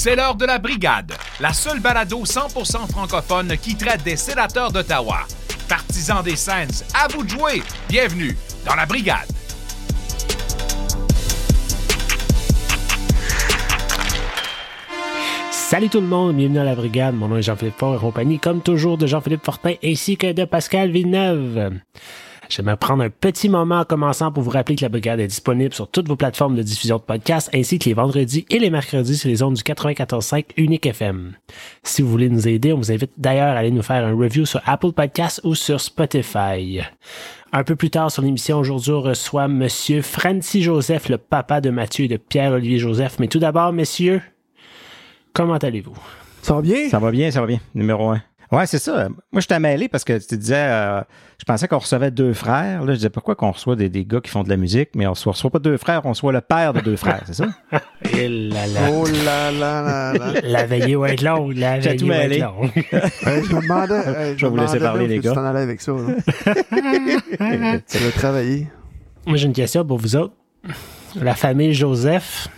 C'est l'heure de la brigade, la seule balado 100% francophone qui traite des sénateurs d'Ottawa. Partisans des Saints, à vous de jouer. Bienvenue dans la brigade. Salut tout le monde, bienvenue à la brigade. Mon nom est Jean-Philippe Fort et compagnie, comme toujours, de Jean-Philippe Fortin ainsi que de Pascal Villeneuve. J'aimerais prendre un petit moment en commençant pour vous rappeler que la brigade est disponible sur toutes vos plateformes de diffusion de podcasts ainsi que les vendredis et les mercredis sur les ondes du 94.5 Unique FM. Si vous voulez nous aider, on vous invite d'ailleurs à aller nous faire un review sur Apple Podcasts ou sur Spotify. Un peu plus tard sur l'émission, aujourd'hui, on reçoit Monsieur Francis Joseph, le papa de Mathieu et de Pierre-Olivier Joseph. Mais tout d'abord, messieurs, comment allez-vous? Ça va bien? Ça va bien, ça va bien. Numéro un. Ouais, c'est ça. Moi, je t'ai mêlé parce que tu disais, euh, je pensais qu'on recevait deux frères. Là, je disais, pourquoi qu'on reçoit des, des, gars qui font de la musique, mais on reçoit, reçoit pas deux frères, on reçoit le père de deux frères, c'est ça? Et là là. Oh là là là là. La veillée va être longue, la veillée tout va être mêlé. longue. Je me demandais. hey, Je me vous laisser parler, les gars. Tu t'en allais avec ça. Tu vas travailler? Moi, j'ai une question pour vous autres. La famille Joseph,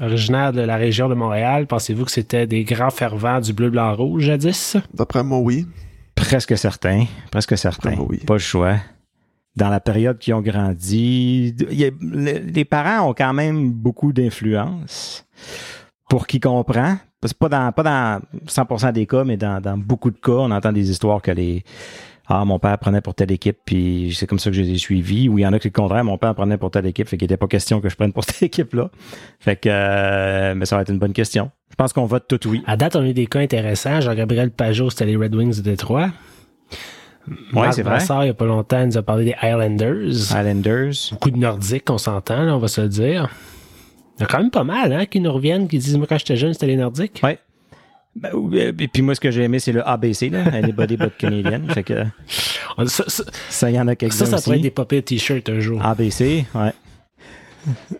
originaire de la région de Montréal, pensez-vous que c'était des grands fervents du bleu, blanc, rouge jadis? D'après moi, oui. Presque certain. Presque certain. Oui. Pas le choix. Dans la période qui ont grandi, il y a- les les parents ont quand même beaucoup d'influence. Pour qui comprend, c'est pas dans, pas dans 100% des cas, mais dans, dans beaucoup de cas, on entend des histoires que les, ah, mon père prenait pour telle équipe, puis c'est comme ça que je les ai suivis. Ou il y en a qui le contraire, mon père prenait pour telle équipe, fait qu'il n'était pas question que je prenne pour cette équipe-là. Fait que, euh, mais ça va être une bonne question. Je pense qu'on vote tout oui. À date, on a eu des cas intéressants. Jean-Gabriel Pajot, c'était les Red Wings de Détroit. Marc c'est vrai. Brassard, il n'y a pas longtemps, il nous a parlé des Highlanders. Islanders. Beaucoup de Nordiques, on s'entend, là, on va se le dire. Il y a quand même pas mal, hein, qui nous reviennent, qui disent, moi, quand j'étais jeune, c'était les Nordiques. Ouais. Ben, et puis moi, ce que j'ai aimé, c'est le ABC, là, Anybody But Canadian. Fait que On- Ça, ça, ça, il y en a quelques-uns ça, ça pourrait être des papiers t-shirts un jour. ABC, ouais.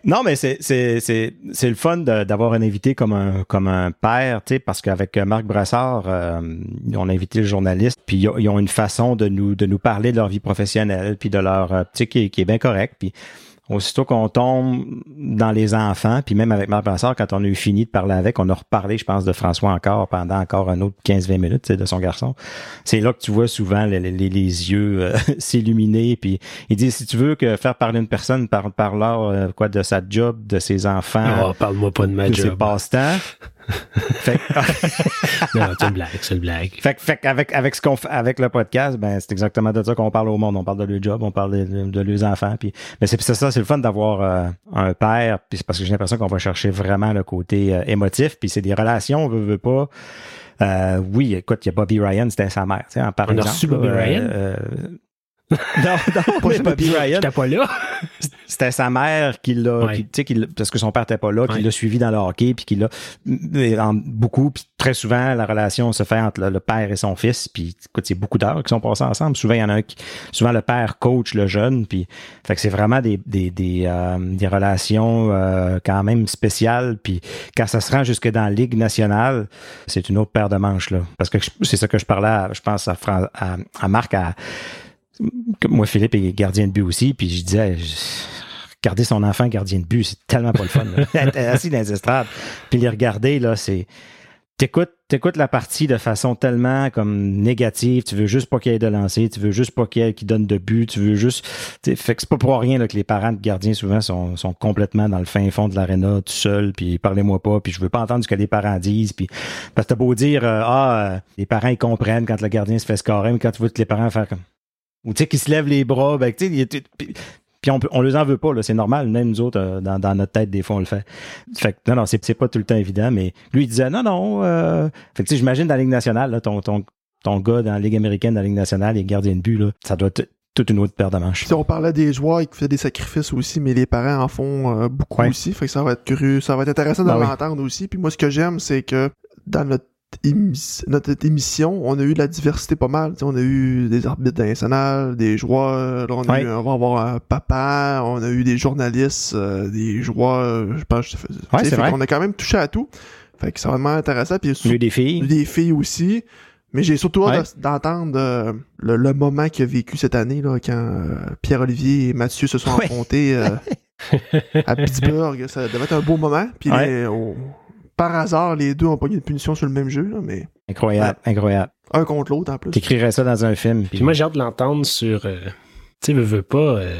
Non, mais c'est, c'est, c'est, c'est le fun d'avoir un invité comme un, comme un père, tu sais, parce qu'avec euh, Marc Brassard, euh, on a invité le journaliste, puis ils ont- ils ont une façon de nous, de nous parler de leur vie professionnelle, puis de leur, euh, tu sais, qui, est- qui est bien correct, puis aussitôt qu'on tombe dans les enfants, puis même avec Brassard, quand on a eu fini de parler avec, on a reparlé, je pense, de François encore pendant encore un autre 15-20 minutes, tu sais, de son garçon. C'est là que tu vois souvent les, les, les yeux euh, s'illuminer, puis il dit, si tu veux que faire parler une personne par, par leur, euh, quoi, de sa job, de ses enfants, Oh, parle-moi pas de ma de ses job. passe-temps. Fait, que- Non, c'est une blague, c'est une blague. fait, fait avec, avec ce qu'on fait avec le podcast, ben c'est exactement de ça qu'on parle au monde. On parle de leur job, on parle de, de leurs enfants. Puis, mais c'est ça, c'est le fun d'avoir euh, un père. Puis c'est parce que j'ai l'impression qu'on va chercher vraiment le côté euh, émotif. Puis c'est des relations, on veut, veut pas. Euh, oui, écoute, il y a Bobby Ryan, c'était sa mère. tu sais, Par On a reçu Bobby Ryan? non, non, mais Bobby Ryan, J'étais pas là. c'était sa mère qui l'a, Ouais. qui- parce que son père était pas là, qui Ouais. l'a suivi dans le hockey, puis qui l'a beaucoup, puis très souvent la relation se fait entre le, le père et son fils, puis écoute, c'est beaucoup d'heures qui sont passées ensemble. Souvent il y en a un qui, souvent le père coach le jeune, puis fait que c'est vraiment des des des, euh, des relations euh, quand même spéciales, puis quand ça se rend jusque dans la ligue nationale, c'est une autre paire de manches là, parce que c'est ça que je parlais, à- je pense à, Fran- à, à Marc à moi, Philippe est gardien de but aussi, puis je disais, je- garder son enfant gardien de but, c'est tellement pas le fun. assis dans les estrades, puis les regarder, là, c'est... T'écoutes, t'écoutes la partie de façon tellement comme négative, tu veux juste pas qu'il y ait de lancer, tu veux juste pas qu'il y ait qui donne de but, tu veux juste... Fait que c'est pas pour rien là, que les parents de gardiens souvent sont, sont complètement dans le fin fond de l'aréna, tout seul, puis parlez-moi pas, puis je veux pas entendre ce que les parents disent, puis parce que t'as beau dire, euh, ah, euh, les parents ils comprennent quand le gardien se fait scorer, mais quand tu vois que les parents faire comme ou tu sais, qui se lèvent les bras, ben, tu sais, puis, on, on les en veut pas, là, c'est normal, même nous autres, euh, dans, dans notre tête, des fois, on le fait. Fait que, non, non, c'est c'est pas tout le temps évident, mais lui, il disait, non, non, euh... fait que, tu sais, j'imagine dans la Ligue nationale, là, ton, ton, ton gars dans la Ligue américaine, dans la Ligue nationale, il est gardien de but, là, ça doit être toute une autre paire de manches. Si on parlait des joueurs qui faisaient des sacrifices aussi, mais les parents en font euh, beaucoup Ouais. aussi. Fait que ça va être curieux, ça va être intéressant de Ben oui. l'entendre aussi. Puis moi, ce que j'aime, c'est que dans notre, notre émission, on a eu de la diversité pas mal. Tu sais, on a eu des arbitres nationaux, des joueurs, là, on, a Ouais. eu- on va avoir un papa, on a eu des journalistes, euh, des joueurs, je pense. Ouais, c'est vrai. qu'on a quand même touché à tout. Fait que c'est vraiment intéressant. Puis Il y a eu des filles. des filles aussi. Mais j'ai surtout hâte Ouais. d'entendre euh, le, le moment qu'il a vécu cette année, là, quand euh, Pierre-Olivier et Mathieu se sont affrontés euh, à Pittsburgh. Ça devait être un beau moment. Puis Ouais. on- par hasard, les deux ont pas eu de punition sur le même jeu, là, mais Incroyable, incroyable. un contre l'autre en plus. T'écrirais ça dans un film. Puis moi, j'ai hâte de l'entendre sur. euh, tu sais, veux, veux pas. euh,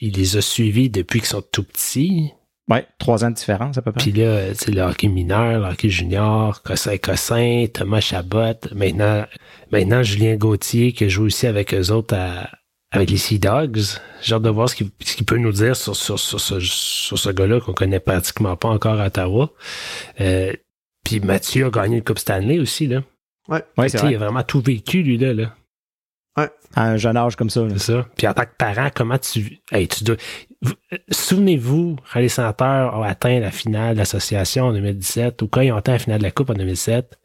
il les a suivis depuis qu'ils sont tout petits. Ouais, trois ans de différence à peu près. Puis là, euh, tu sais, le hockey mineur, le hockey junior, Cossin Cossin, Thomas Chabot, maintenant, maintenant Julien Gauthier qui joue aussi avec eux autres à- avec les Sea Dogs. J'ai hâte de voir ce qu'il peut nous dire sur, sur, sur ce, sur ce gars-là qu'on connaît pratiquement pas encore à Ottawa. Euh, puis Mathieu a gagné le Coupe Stanley aussi, là. ouais, Tu c'est sais, il vrai. a vraiment tout vécu, lui, là. là. À un jeune âge comme ça. C'est ça. Puis en tant que parent, comment tu. Hey, tu dois. euh, Souvenez-vous, quand les sénateurs ont atteint la finale d'association en 2017 ou quand ils ont atteint la finale de la Coupe en 2007,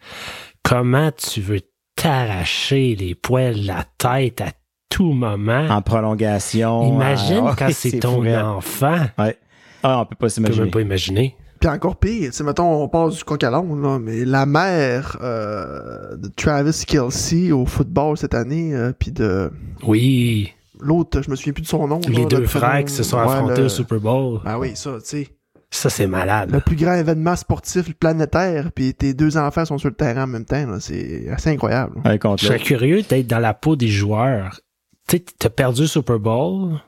comment tu veux t'arracher les poils, la tête à tout moment? En prolongation. Imagine ah, quand ouais, c'est ton enfant. Ouais. Ah, on peut pas Tu s'imaginer. même pas imaginer. Puis encore pire, c'est mettons, on passe du coq à là, mais la mère euh, de Travis Kelsey au football cette année, euh, puis de Oui, l'autre, je me souviens plus de son nom. les là, deux le frères qui se sont Ouais, affrontés le- au Super Bowl. Ah oui, ça, tu sais. Ça, c'est malade. Le plus grand événement sportif planétaire, puis tes deux enfants sont sur le terrain en même temps, là, c'est assez incroyable. Je serais curieux d'être dans la peau des joueurs. Tu sais, t'as perdu le Super Bowl,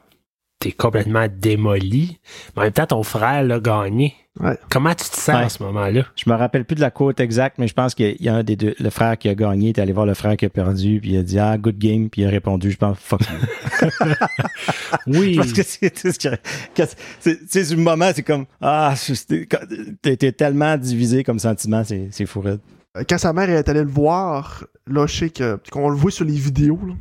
t'es complètement démoli, mais en même temps, ton frère l'a gagné. Ouais. Comment tu te sens Ouais. à ce moment-là? Je me rappelle plus de la côte exacte, mais je pense qu'il y a un des deux, le frère qui a gagné, est allé voir le frère qui a perdu, puis il a dit ah good game, puis il a répondu je pense fuck you. Oui. Parce que c'est le moment c'est comme ah t'es tellement divisé comme sentiment, c'est c'est fou Quand sa mère est allée le voir, là, je sais que, qu'on le voit sur les vidéos, là,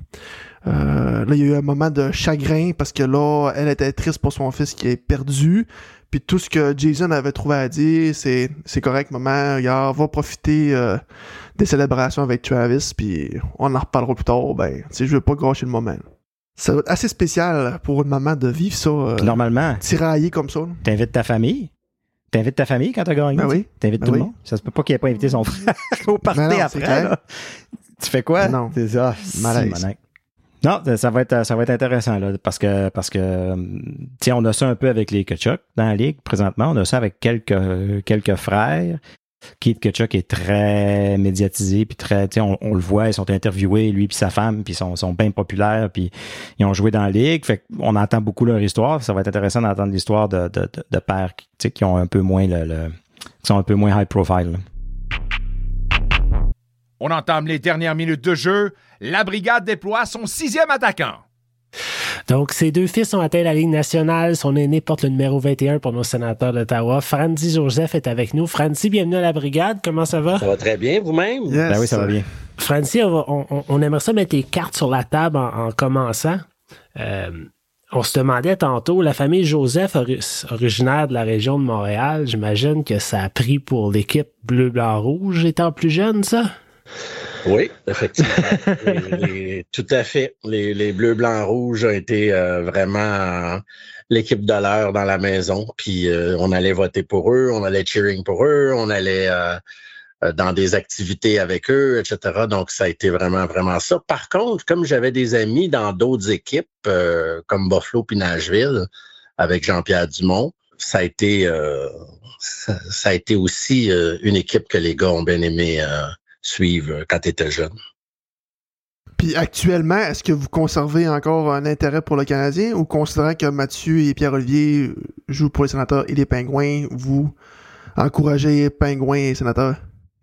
là, il y a eu un moment de chagrin parce que là, elle était triste pour son fils qui est perdu. Puis tout ce que Jason avait trouvé à dire, c'est c'est correct, maman, regarde, va profiter euh, des célébrations avec Travis, puis on en reparlera plus tard. Ben, tu je veux pas gâcher le moment. Ça doit être assez spécial pour une maman de vivre ça, euh, Normalement, tiraillé comme ça. t'invites ta famille? T'invites ta famille quand t'as gagné? Ben oui. T'invites Ben tout oui. le monde? Ça se peut pas qu'il ait pas invité son frère au party non, après. là. Tu fais quoi? Non. C'est ça. si, monac. Non, ça- ça va être ça va être intéressant là, parce que parce que hum, tiens, on a ça un peu avec les Kachuk dans la ligue présentement. On a ça avec quelques quelques frères. Keith Kachuk est très médiatisé puis très, on, on le voit, ils sont interviewés lui puis sa femme puis ils sont, sont bien populaires puis ils ont joué dans la ligue. Fait on entend beaucoup leur histoire. Ça va être intéressant d'entendre l'histoire de, de, de, de pères qui, qui ont un peu moins le, le- qui sont un peu moins high profile. là. On entame les dernières minutes de jeu. La brigade déploie son sixième attaquant. Donc, ces deux fils ont atteint la Ligue nationale. Son aîné porte le numéro 21 pour nos sénateurs d'Ottawa. Franzi Joseph est avec nous. Franzi, bienvenue à la brigade. Comment ça va? Ça va très bien, vous-même? Yes. Ben oui, ça va bien. Francie, on, va- on- on- on aimerait ça mettre les cartes sur la table en, en commençant. Euh, on se demandait tantôt, la famille Joseph, ori- originaire de la région de Montréal, j'imagine que ça a pris pour l'équipe bleu-blanc-rouge étant plus jeune, ça? Oui, effectivement. Tout à fait. Les, bleus, blancs, rouges ont été euh, vraiment l'équipe de l'heure dans la maison. Puis euh, on allait voter pour eux, on allait cheering pour eux, on allait euh, dans des activités avec eux, etc. Donc ça a été vraiment, vraiment ça. Par contre, comme j'avais des amis dans d'autres équipes, comme Buffalo puis Nashville, avec Jean-Pierre Dumont, ça a été, ça, a été aussi une équipe que les gars ont bien aimé. Euh, suivre quand tu étais jeune. Puis actuellement, est-ce que vous conservez encore un intérêt pour le Canadien ou considérant que Mathieu et Pierre-Olivier jouent pour les sénateurs et les Pingouins, vous encouragez Pingouins et sénateurs?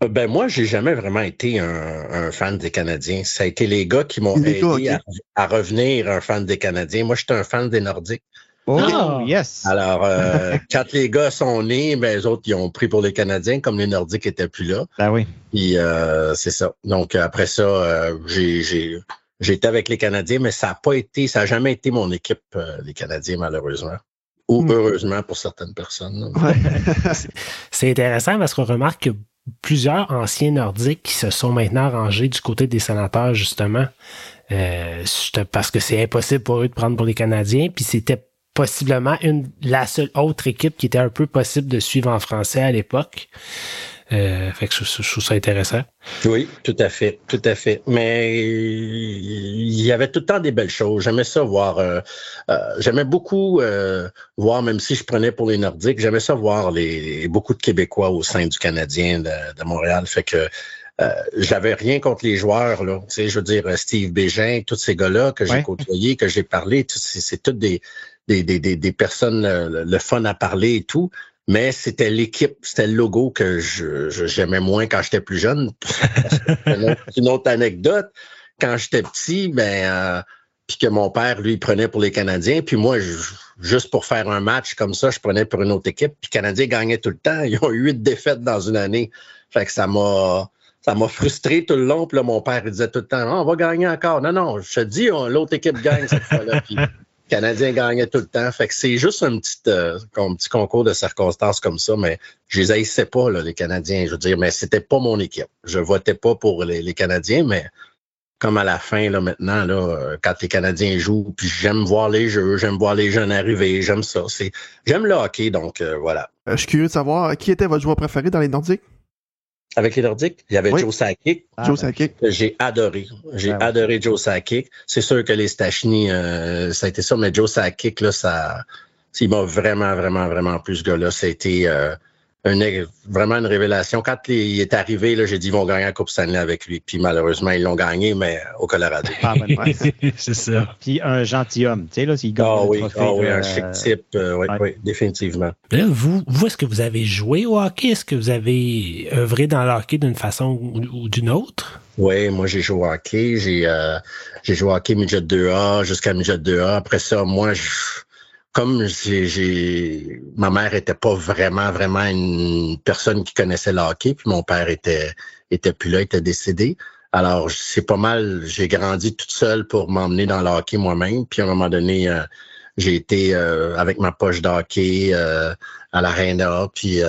Euh, Ben moi, j'ai jamais vraiment été un, un fan des Canadiens. Ça a été les gars qui m'ont aidé gars, à, à revenir un fan des Canadiens. Moi, j'étais un fan des Nordiques. Oh, Ah. yes! Alors, euh, quand les gars sont nés, ben, les autres, ils ont pris pour les Canadiens, comme les Nordiques étaient plus là. Ben oui. Puis, euh, c'est ça. Donc, après ça, euh, j'ai, été avec les Canadiens, mais ça n'a pas été, ça n'a jamais été mon équipe, euh, les Canadiens, malheureusement. Ou Hmm. heureusement pour certaines personnes. Ouais. C'est intéressant parce qu'on remarque que plusieurs anciens nordiques qui se sont maintenant rangés du côté des sénateurs, justement, euh, juste parce que c'est impossible pour eux de prendre pour les Canadiens. Puis c'était possiblement une, la seule autre équipe qui était un peu possible de suivre en français à l'époque. Euh, fait que je, trouve ça intéressant. Oui, tout à fait, tout à fait. Mais il y avait tout le temps des belles choses. J'aimais ça voir. Euh, euh, j'aimais beaucoup voir, même si je prenais pour les Nordiques, j'aimais ça voir les, beaucoup de Québécois au sein du Canadien de, de Montréal. Fait que euh, j'avais rien contre les joueurs, là. Tu sais, je veux dire, Steve Bégin, tous ces gars-là que j'ai côtoyés, que j'ai parlé, c'est toutes des, des, des, des, personnes le, fun à parler et tout. Mais c'était l'équipe, c'était le logo que je, j'aimais moins quand j'étais plus jeune. une, autre, anecdote. Quand j'étais petit, ben euh, puis que mon père, lui, prenait pour les Canadiens. Puis moi, juste pour faire un match comme ça, je prenais pour une autre équipe. Puis les Canadiens gagnaient tout le temps. Ils ont eu huit défaites dans une année. Fait que ça m'a ça m'a frustré tout le long. Puis là, mon père il disait tout le temps, ah, on va gagner encore. Non, non, je te dis, l'autre équipe gagne cette fois-là. Canadien gagnait tout le temps. Fait que c'est juste un petit, euh, un petit concours de circonstances comme ça, mais je les haïssais pas, là, les Canadiens. Je veux dire, mais c'était pas mon équipe. Je votais pas pour les, Canadiens, mais comme à la fin, là, maintenant, là, euh, quand les Canadiens jouent, puis j'aime voir les jeux, j'aime voir les jeunes arriver, j'aime ça. C'est, j'aime le hockey, donc euh, voilà. je suis curieux de savoir qui était votre joueur préféré dans les Nordiques? Avec les Nordiques. Il y avait Joe Sakic. Ah, Joe Sakic. J'ai adoré. J'ai ah, adoré Joe Sakic. C'est sûr que les Stachny, euh, ça a été ça, mais Joe Sakic, là, ça, il m'a vraiment, vraiment, vraiment plus ce gars-là. C'était euh, vraiment une révélation. Quand il est arrivé, là, j'ai dit ils vont gagner la Coupe Stanley avec lui. Puis malheureusement, ils l'ont gagné, mais au Colorado. Ah, ben, c'est ça. Puis un gentilhomme, tu sais, là, s'il gagne ah, oui, ah, oui, un chic type, euh, oui, oui, définitivement. Là, vous, vous est-ce que vous avez joué au hockey? Est-ce que vous avez œuvré dans le hockey d'une façon ou, d'une autre? Oui, moi j'ai joué au hockey. J'ai euh, j'ai joué au hockey midget 2A jusqu'à midget 2A. Après ça, moi, je comme j'ai, ma mère était pas vraiment vraiment une personne qui connaissait le hockey, puis mon père était était plus là, était décédé. Alors c'est pas mal, j'ai grandi toute seule pour m'emmener dans le hockey moi-même. Puis à un moment donné, euh, j'ai été euh, avec ma poche d'hockey euh, à l'Arena. Puis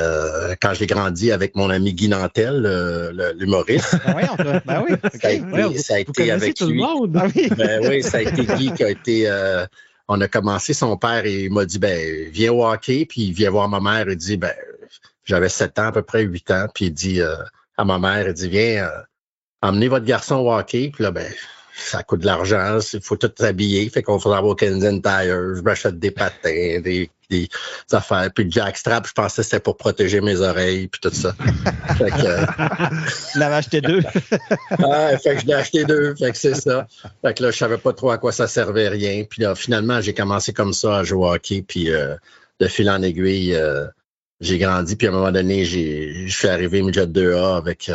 quand j'ai grandi avec mon ami Guy Nantel, l'humoriste. Ben oui, ben oui. Ça a été, ça a été avec lui. Ben oui. ben oui, ça a été Guy qui a été on a commencé, son père, il m'a dit, ben, viens au hockey, puis il vient voir ma mère, il dit, ben, j'avais 7 ans, à peu près 8 ans, puis il dit euh, à ma mère, il dit, viens, euh, emmenez votre garçon au hockey, puis là, ben, ça coûte de l'argent, il faut tout s'habiller, fait qu'on faudra avoir Kensington Tire, je m'achète des patins, des, des, affaires, puis Jackstrap, je pensais que c'était pour protéger mes oreilles, puis tout ça. fait que, euh, l'avais acheté deux. ah, fait que je l'ai acheté deux, fait que c'est ça. Fait que là, je savais pas trop à quoi ça servait, rien. Puis là, finalement, j'ai commencé comme ça à jouer au hockey, puis euh, de fil en aiguille, euh, j'ai grandi, puis à un moment donné, je suis arrivé midget 2A avec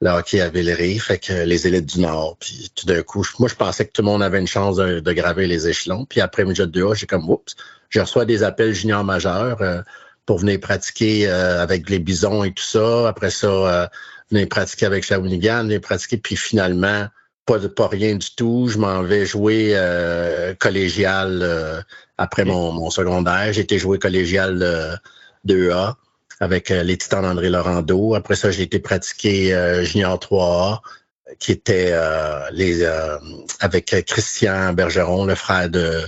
le hockey à Villeray, fait que les élites du Nord. Puis tout d'un coup, moi, je pensais que tout le monde avait une chance de, graver les échelons. Puis après midget 2A, j'ai comme, oups, je reçois des appels juniors majeurs euh, pour venir pratiquer euh, avec les bisons et tout ça. Après ça, euh, venir pratiquer avec Shawinigan, venir pratiquer, puis finalement, pas, pas rien du tout. Je m'en vais jouer euh, collégial après mon, mon, secondaire. J'ai été jouer collégial 2A avec euh, les Titans d'André Laurando. Après ça, j'ai été pratiqué euh, Junior 3A, qui était euh, les avec Christian Bergeron, le frère de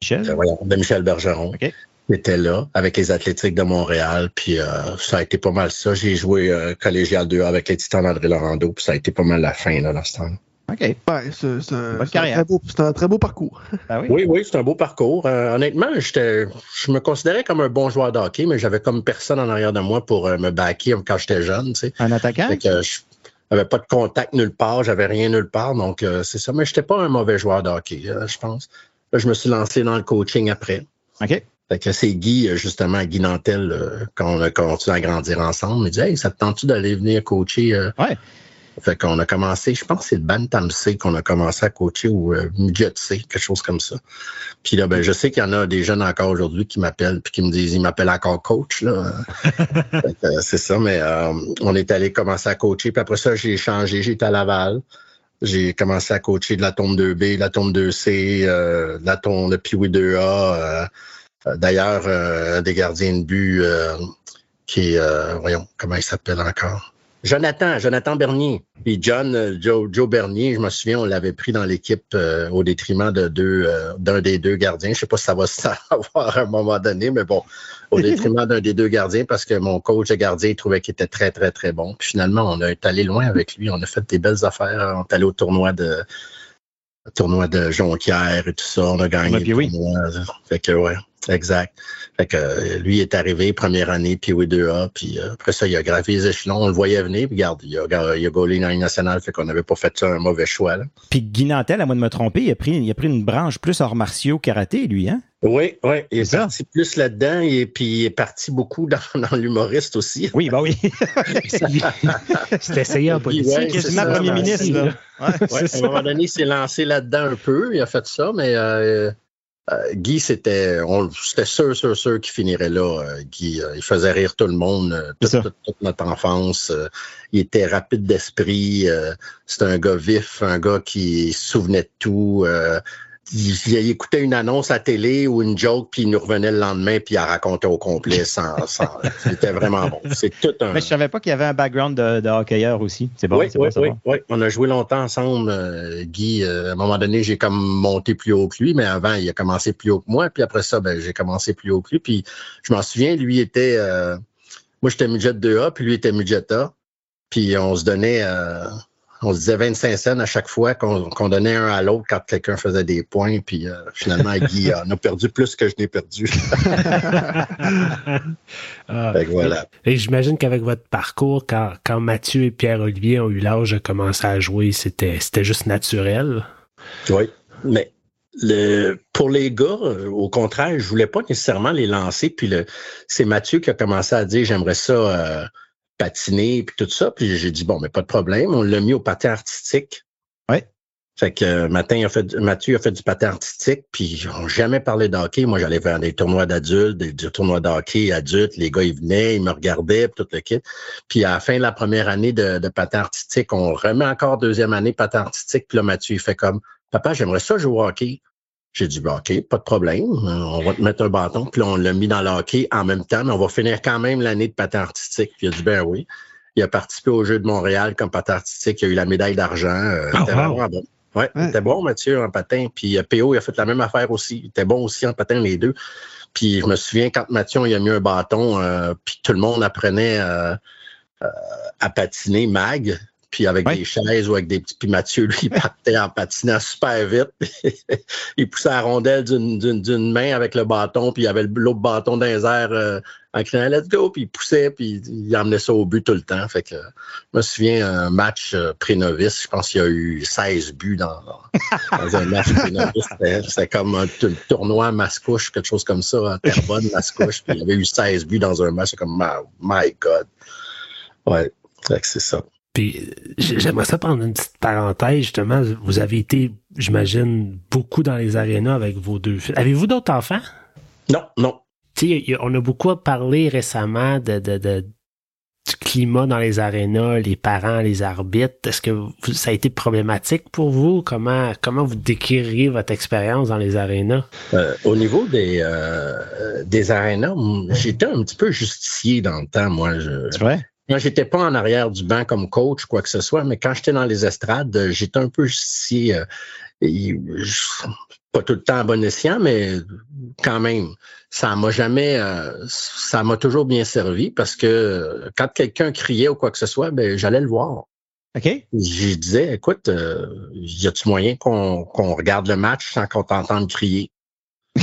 Michel, de Michel Bergeron. Okay. était là avec les Athlétiques de Montréal. Puis ça a été pas mal ça. J'ai joué collégial 2A avec les Titans d'André Laurando. Puis ça a été pas mal la fin là, dans ce temps. OK. c'est un, très beau parcours. Ben oui. oui, c'est un beau parcours. Euh, honnêtement, je me considérais comme un bon joueur de hockey, mais j'avais comme personne en arrière de moi pour euh, me backer quand j'étais jeune. Un attaquant? je n'avais pas de contact nulle part, j'avais rien nulle part. Donc, euh, c'est ça. Mais je n'étais pas un mauvais joueur de hockey, je pense. Là, je me suis lancé dans le coaching après. OK. c'est Guy, justement, Guy Nantel, quand on a continué à grandir ensemble, il me dit Hey, ça te tente-tu d'aller venir coacher ouais. Fait qu'on a commencé, je pense que c'est le Bantam C qu'on a commencé à coacher ou euh, Midget C, quelque chose comme ça. Puis là, ben, je sais qu'il y en a des jeunes encore aujourd'hui qui m'appellent puis qui me disent, ils m'appellent encore coach. là. c'est ça, mais euh, on est allé commencer à coacher. Puis après ça, j'ai changé, j'étais à Laval. J'ai commencé à coacher de la tombe 2B, la tombe 2C, euh, la tombe de Piwi 2A. Euh, D'ailleurs, des gardiens de but qui est, voyons, comment il s'appelle encore? Jonathan, Jonathan Bernier. Puis John, euh, Joe, Joe Bernier, je me souviens, on l'avait pris dans l'équipe euh, au détriment de deux, euh, d'un des deux gardiens. Je sais pas si ça va savoir à un moment donné, mais bon, au détriment d'un des deux gardiens parce que mon coach de gardien trouvait qu'il était très, très, très bon. Puis finalement, on été allé loin avec lui. On a fait des belles affaires. On est allé au tournoi de tournoi de Jonquière et tout ça. On a gagné Ouais, puis oui. tournoi. Fait que ouais, exact. Fait que euh, lui est arrivé première année, puis oui 2A, puis euh, après ça, il a gravé les échelons, on le voyait venir, puis regarde, il a, il a gaulé dans nationale, fait qu'on n'avait pas fait ça un mauvais choix. Là. Puis Guy Nantel, à moi de me tromper, il a pris, il a pris une branche plus hors martiaux karaté, lui, hein? Oui, oui, il est parti plus là-dedans, et puis il est parti beaucoup dans, dans l'humoriste aussi. Oui, bah oui. C'est essayé en Ouais, politique. c'est Quasiment ça, premier ben, ministre, là. Ouais, Ouais, à un moment donné, il s'est lancé là-dedans un peu, il a fait ça, mais euh, euh, Guy, c'était sûr, sûr, sûr qu'il finirait là. euh, Guy, il faisait rire tout le monde toute, toute- toute notre enfance. il était rapide d'esprit. C'était un gars vif, un gars qui se souvenait de tout. Euh, il, il écoutait une annonce à télé ou une joke, puis il nous revenait le lendemain, puis il la racontait au complet sans. sans C'était vraiment bon. C'est tout un. Mais je savais pas qu'il y avait un background de, de hockeyeur aussi. C'est bon, oui, c'est oui, bon, oui, bon. oui. On a joué longtemps ensemble, euh, Guy. euh, à un moment donné, j'ai comme monté plus haut que lui, mais avant, il a commencé plus haut que moi. Puis après ça, ben, j'ai commencé plus haut que lui. Puis je m'en souviens, lui était. euh, moi, j'étais midget 2A, puis lui était midget A. Puis on se donnait. On se disait 25 cents à chaque fois qu'on donnait un à l'autre quand quelqu'un faisait des points. Puis euh, finalement, Guy en a perdu plus que je n'ai perdu. Ah. Fait que voilà. Et j'imagine qu'avec votre parcours, quand, quand Mathieu et Pierre-Olivier ont eu l'âge de commencer à jouer, c'était c'était juste naturel? Oui, mais le, pour les gars, euh, au contraire, je voulais pas nécessairement les lancer. Puis le, c'est Mathieu qui a commencé à dire j'aimerais ça euh, patiner puis tout ça. Puis j'ai dit bon, mais pas de problème. On l'a mis au patin artistique. Ouais. Fait que euh, matin, il a fait, Mathieu a fait du patin artistique, puis on n'a jamais parlé de hockey. Moi, j'allais faire des tournois d'adultes, des, des tournois de hockey adultes. Les gars, ils venaient, ils me regardaient, puis tout le kit. Puis à la fin de la première année de, de patin artistique, on remet encore deuxième année patin artistique. Puis là, Mathieu, il fait comme Papa, j'aimerais ça jouer au hockey. J'ai dit, ben, OK, pas de problème. Euh, On va te mettre un bâton. Puis là, on l'a mis dans le hockey en même temps, mais on va finir quand même l'année de patin artistique. Puis il a dit, ben oui. Il a participé au Jeu de Montréal comme patin artistique. Il a eu la médaille d'argent. Oh, c'était wow. vraiment bon. Ouais, Ouais. était bon, Mathieu, en patin. Puis euh, PO, il a fait la même affaire aussi. Il était bon aussi en patin, les deux. Puis je me souviens, quand Mathieu, il a mis un bâton, euh, puis tout le monde apprenait euh, euh, à patiner mag, puis avec Ouais. des chaises ou avec des petits. Puis Mathieu, lui, il partait en patinant super vite. il poussait la rondelle d'une- main avec le bâton, puis il avait l'autre bâton dans les airs euh, en criant Let's go, puis il poussait, puis il emmenait ça au but tout le temps. Fait que je me souviens un match euh, pré-novice, je pense qu'il y a eu 16 buts dans, dans un match pré-novice. C'était comme un tournoi Mascouche, quelque chose comme ça, à Terrebonne, Mascouche, puis il y avait eu 16 buts dans un match. C'est comme my, my God. Ouais, c'est ça. Puis euh, j'aimerais ça prendre une petite parenthèse, justement. Vous avez été, j'imagine, beaucoup dans les arénas avec vos deux fils. Avez-vous d'autres enfants? Non, non. Tu sais, il y a- on a beaucoup parlé récemment de, de- de- du climat dans les arénas, les parents, les arbitres. Est-ce que vous- ça a été problématique pour vous? Comment, comment vous décririez votre expérience dans les arénas? Euh, au niveau des, euh, des arénas, j'étais un petit peu justicier dans le temps, moi. Je, C'est vrai? Moi, j'étais pas en arrière du banc comme coach, quoi que ce soit, mais quand j'étais dans les estrades, euh, j'étais un peu justicier. euh, pas tout le temps à bon escient, mais quand même, ça m'a jamais, euh, ça m'a toujours bien servi parce que euh, quand quelqu'un criait ou quoi que ce soit, ben j'allais le voir. OK. Je disais, écoute, euh, y a-tu moyen qu'on qu'on regarde le match sans qu'on t'entende crier?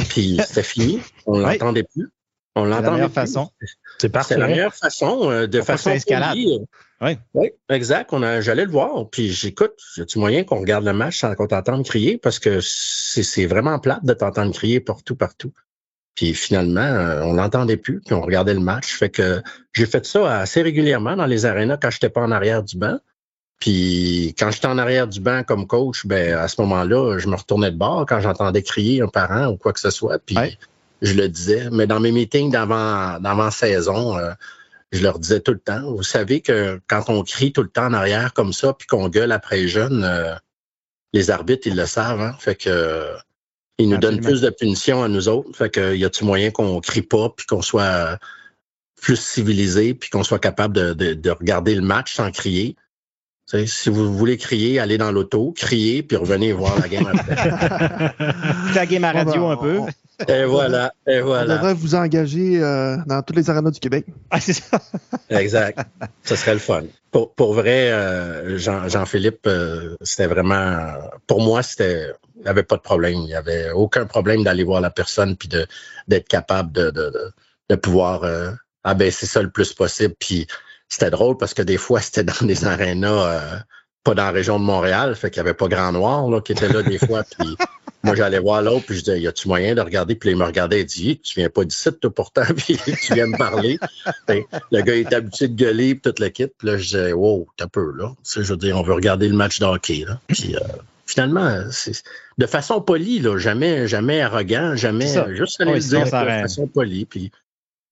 Puis c'était fini, on l'entendait plus. On C'est la l'entendait meilleure plus. façon. C'est C'est la meilleure façon, euh, de façon escalade. euh, Oui. oui, exact. On a, j'allais le voir. Puis j'écoute, y a-tu moyen qu'on regarde le match sans qu'on t'entende crier? Parce que c'est, c'est vraiment plate de t'entendre crier partout, partout. Puis finalement, euh, on l'entendait plus, puis on regardait le match. Fait que j'ai fait ça assez régulièrement dans les arénas quand j'étais pas en arrière du banc. Puis quand j'étais en arrière du banc comme coach, ben à ce moment-là, je me retournais de bord quand j'entendais crier un parent ou quoi que ce soit. Puis Ouais. Je le disais. Mais dans mes meetings d'avant, d'avant saison, euh, je leur disais tout le temps, vous savez que quand on crie tout le temps en arrière comme ça, puis qu'on gueule après les jeunes, euh, les arbitres, ils le savent, hein? Fait que euh, ils nous donnent plus de punitions à nous autres. Fait que y a-tu moyen qu'on crie pas puis qu'on soit plus civilisé, puis qu'on soit capable de, de, regarder le match sans crier? si vous voulez crier, allez dans l'auto, crier, puis revenez voir la game après. la game à radio un peu. Et voilà, et voilà. On devrait vous engager euh, dans toutes les arénas du Québec. Ah, c'est ça. exact. Ce serait le fun. Pour, pour vrai, euh, Jean-Philippe, euh, c'était vraiment, pour moi, c'était, il n'y avait pas de problème. Il n'y avait aucun problème d'aller voir la personne puis de, d'être capable de, de, de, pouvoir abaisser ça le plus possible. Puis c'était drôle parce que des fois, c'était dans des arénas pas dans la région de Montréal, fait qu'il n'y avait pas Grand Noir là, qui était là des fois. Puis moi, j'allais voir l'autre, puis je disais, y a-tu moyen de regarder? Puis il me regardait et dit, tu viens pas d'ici, toi, pourtant, puis tu viens me parler. Le gars est habitué de gueuler, puis toute l'équipe. Puis là, je disais, wow, t'as peu, là. Tu je veux dire, on veut regarder le match de hockey, là. Puis euh, finalement, c'est de façon polie, là, jamais, jamais arrogant, jamais, juste aller le dire de façon polie. Puis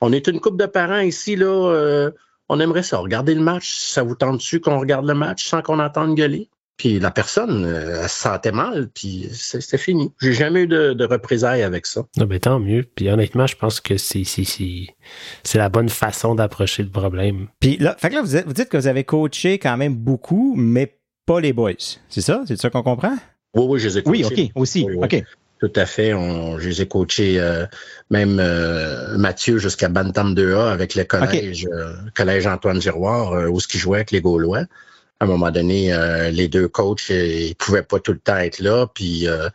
on est une couple de parents ici, là. Euh, on aimerait ça, regarder le match. Ça vous tente dessus qu'on regarde le match sans qu'on entende gueuler? Puis la personne, euh, elle se sentait mal, puis c'était fini. J'ai jamais eu de, de représailles avec ça. Ah ben, tant mieux. Puis honnêtement, je pense que c'est c'est la bonne façon d'approcher le problème. Puis là, fait que là vous, vous, dites que vous avez coaché quand même beaucoup, mais pas les boys. C'est ça? C'est ça qu'on comprend? Oui, oui, je les ai coachés. Oui, OK, aussi. OK. Tout à fait. On, je les ai coachés, euh, même euh, Mathieu jusqu'à Bantam 2A avec le collège, collège Antoine Giroir, où ce qui jouait avec les Gaulois à un moment donné, euh, les deux coachs, euh, ils pouvaient pas tout le temps être là, puis euh,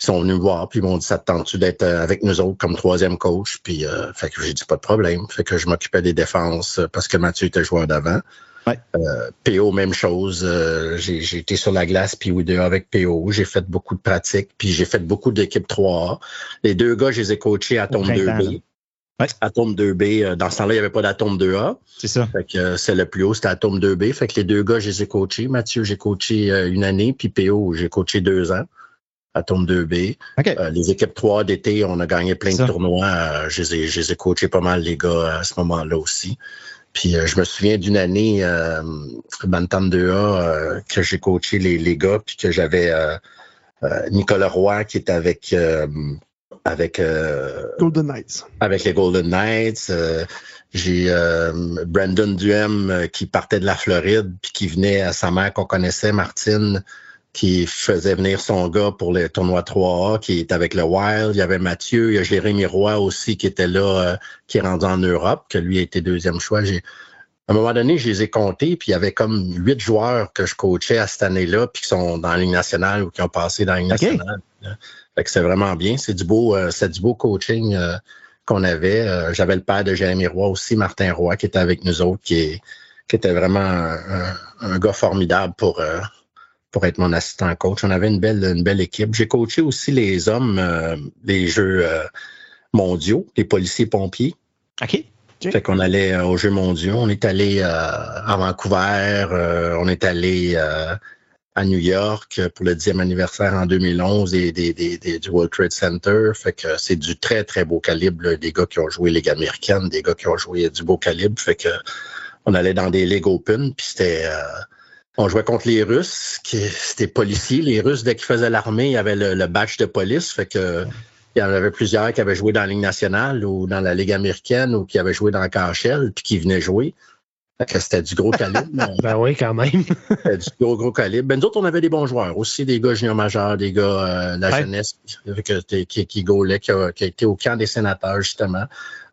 ils sont venus me voir, puis ils m'ont dit ça te tente-tu d'être avec nous autres comme troisième coach, puis fait que j'ai dit pas de problème, fait que je m'occupais des défenses parce que Mathieu était joueur d'avant. Ouais. PO, même chose. j'ai été sur la glace, puis oui, avec PO. J'ai fait beaucoup de pratiques, puis j'ai fait beaucoup d'équipes 3A. Les deux gars, je les ai coachés à Tombe 2B. Atome 2B. Euh, dans ce temps-là, il n'y avait pas d'Atome 2A. C'est ça. Fait que euh, c'est le plus haut, c'était Atome 2B. Fait que les deux gars, je les ai coachés. Mathieu, j'ai coaché euh, une année, puis PO, j'ai coaché deux ans. Atome 2B. les équipes 3 d'été, on a gagné plein de tournois. je, les ai, je les ai coachés pas mal, les gars, à ce moment-là aussi. Puis je me souviens d'une année, Bantam 2A, que j'ai coaché les, les gars, puis que j'avais Nicolas Roy qui était avec avec euh, Golden Knights. Avec les Golden Knights. Euh, j'ai euh, Brandon Duhem qui partait de la Floride puis qui venait à sa mère qu'on connaissait, Martine, qui faisait venir son gars pour les tournois 3A, qui est avec le Wild. Il y avait Mathieu, il y a Jérémy Roy aussi qui était là, qui est rendu en Europe, que lui a été deuxième choix. J'ai à un moment donné, je les ai comptés, puis il y avait comme huit joueurs que je coachais à cette année-là, puis qui sont dans la Ligue nationale ou qui ont passé dans la Ligue nationale. Fait que c'est vraiment bien. C'est du beau, euh, c'est du beau coaching euh, qu'on avait. Euh, j'avais le père de Jérémy Roy aussi, Martin Roy, qui était avec nous autres, qui, qui était vraiment un, gars formidable pour, pour être mon assistant coach. On avait une belle, une belle équipe. J'ai coaché aussi les hommes des jeux mondiaux, les policiers pompiers. OK. Fait qu'on allait aux Jeux mondiaux. On est allé à Vancouver, on est allé à New York pour le 10e anniversaire en 2011 des, des, des, du World Trade Center. Fait que c'est du très, très beau calibre. des gars qui ont joué Ligue américaine, des gars qui ont joué du beau calibre. Fait que on allait dans des League Open, puis c'était... Euh, on jouait contre les Russes, qui c'était policiers. Les Russes, dès qu'ils faisaient l'armée, il y avait le, badge de police. Fait que il y en avait plusieurs qui avaient joué dans la Ligue nationale ou dans la Ligue américaine ou qui avaient joué dans le KHL, puis qui venaient jouer c'était du gros calibre. ben oui, quand même. c'était du gros, gros calibre. Ben, nous autres, on avait des bons joueurs. Aussi des gars juniors majeurs, des gars euh, de la jeunesse qui, qui, qui gaulait, qui a, qui a, été au camp des sénateurs, justement.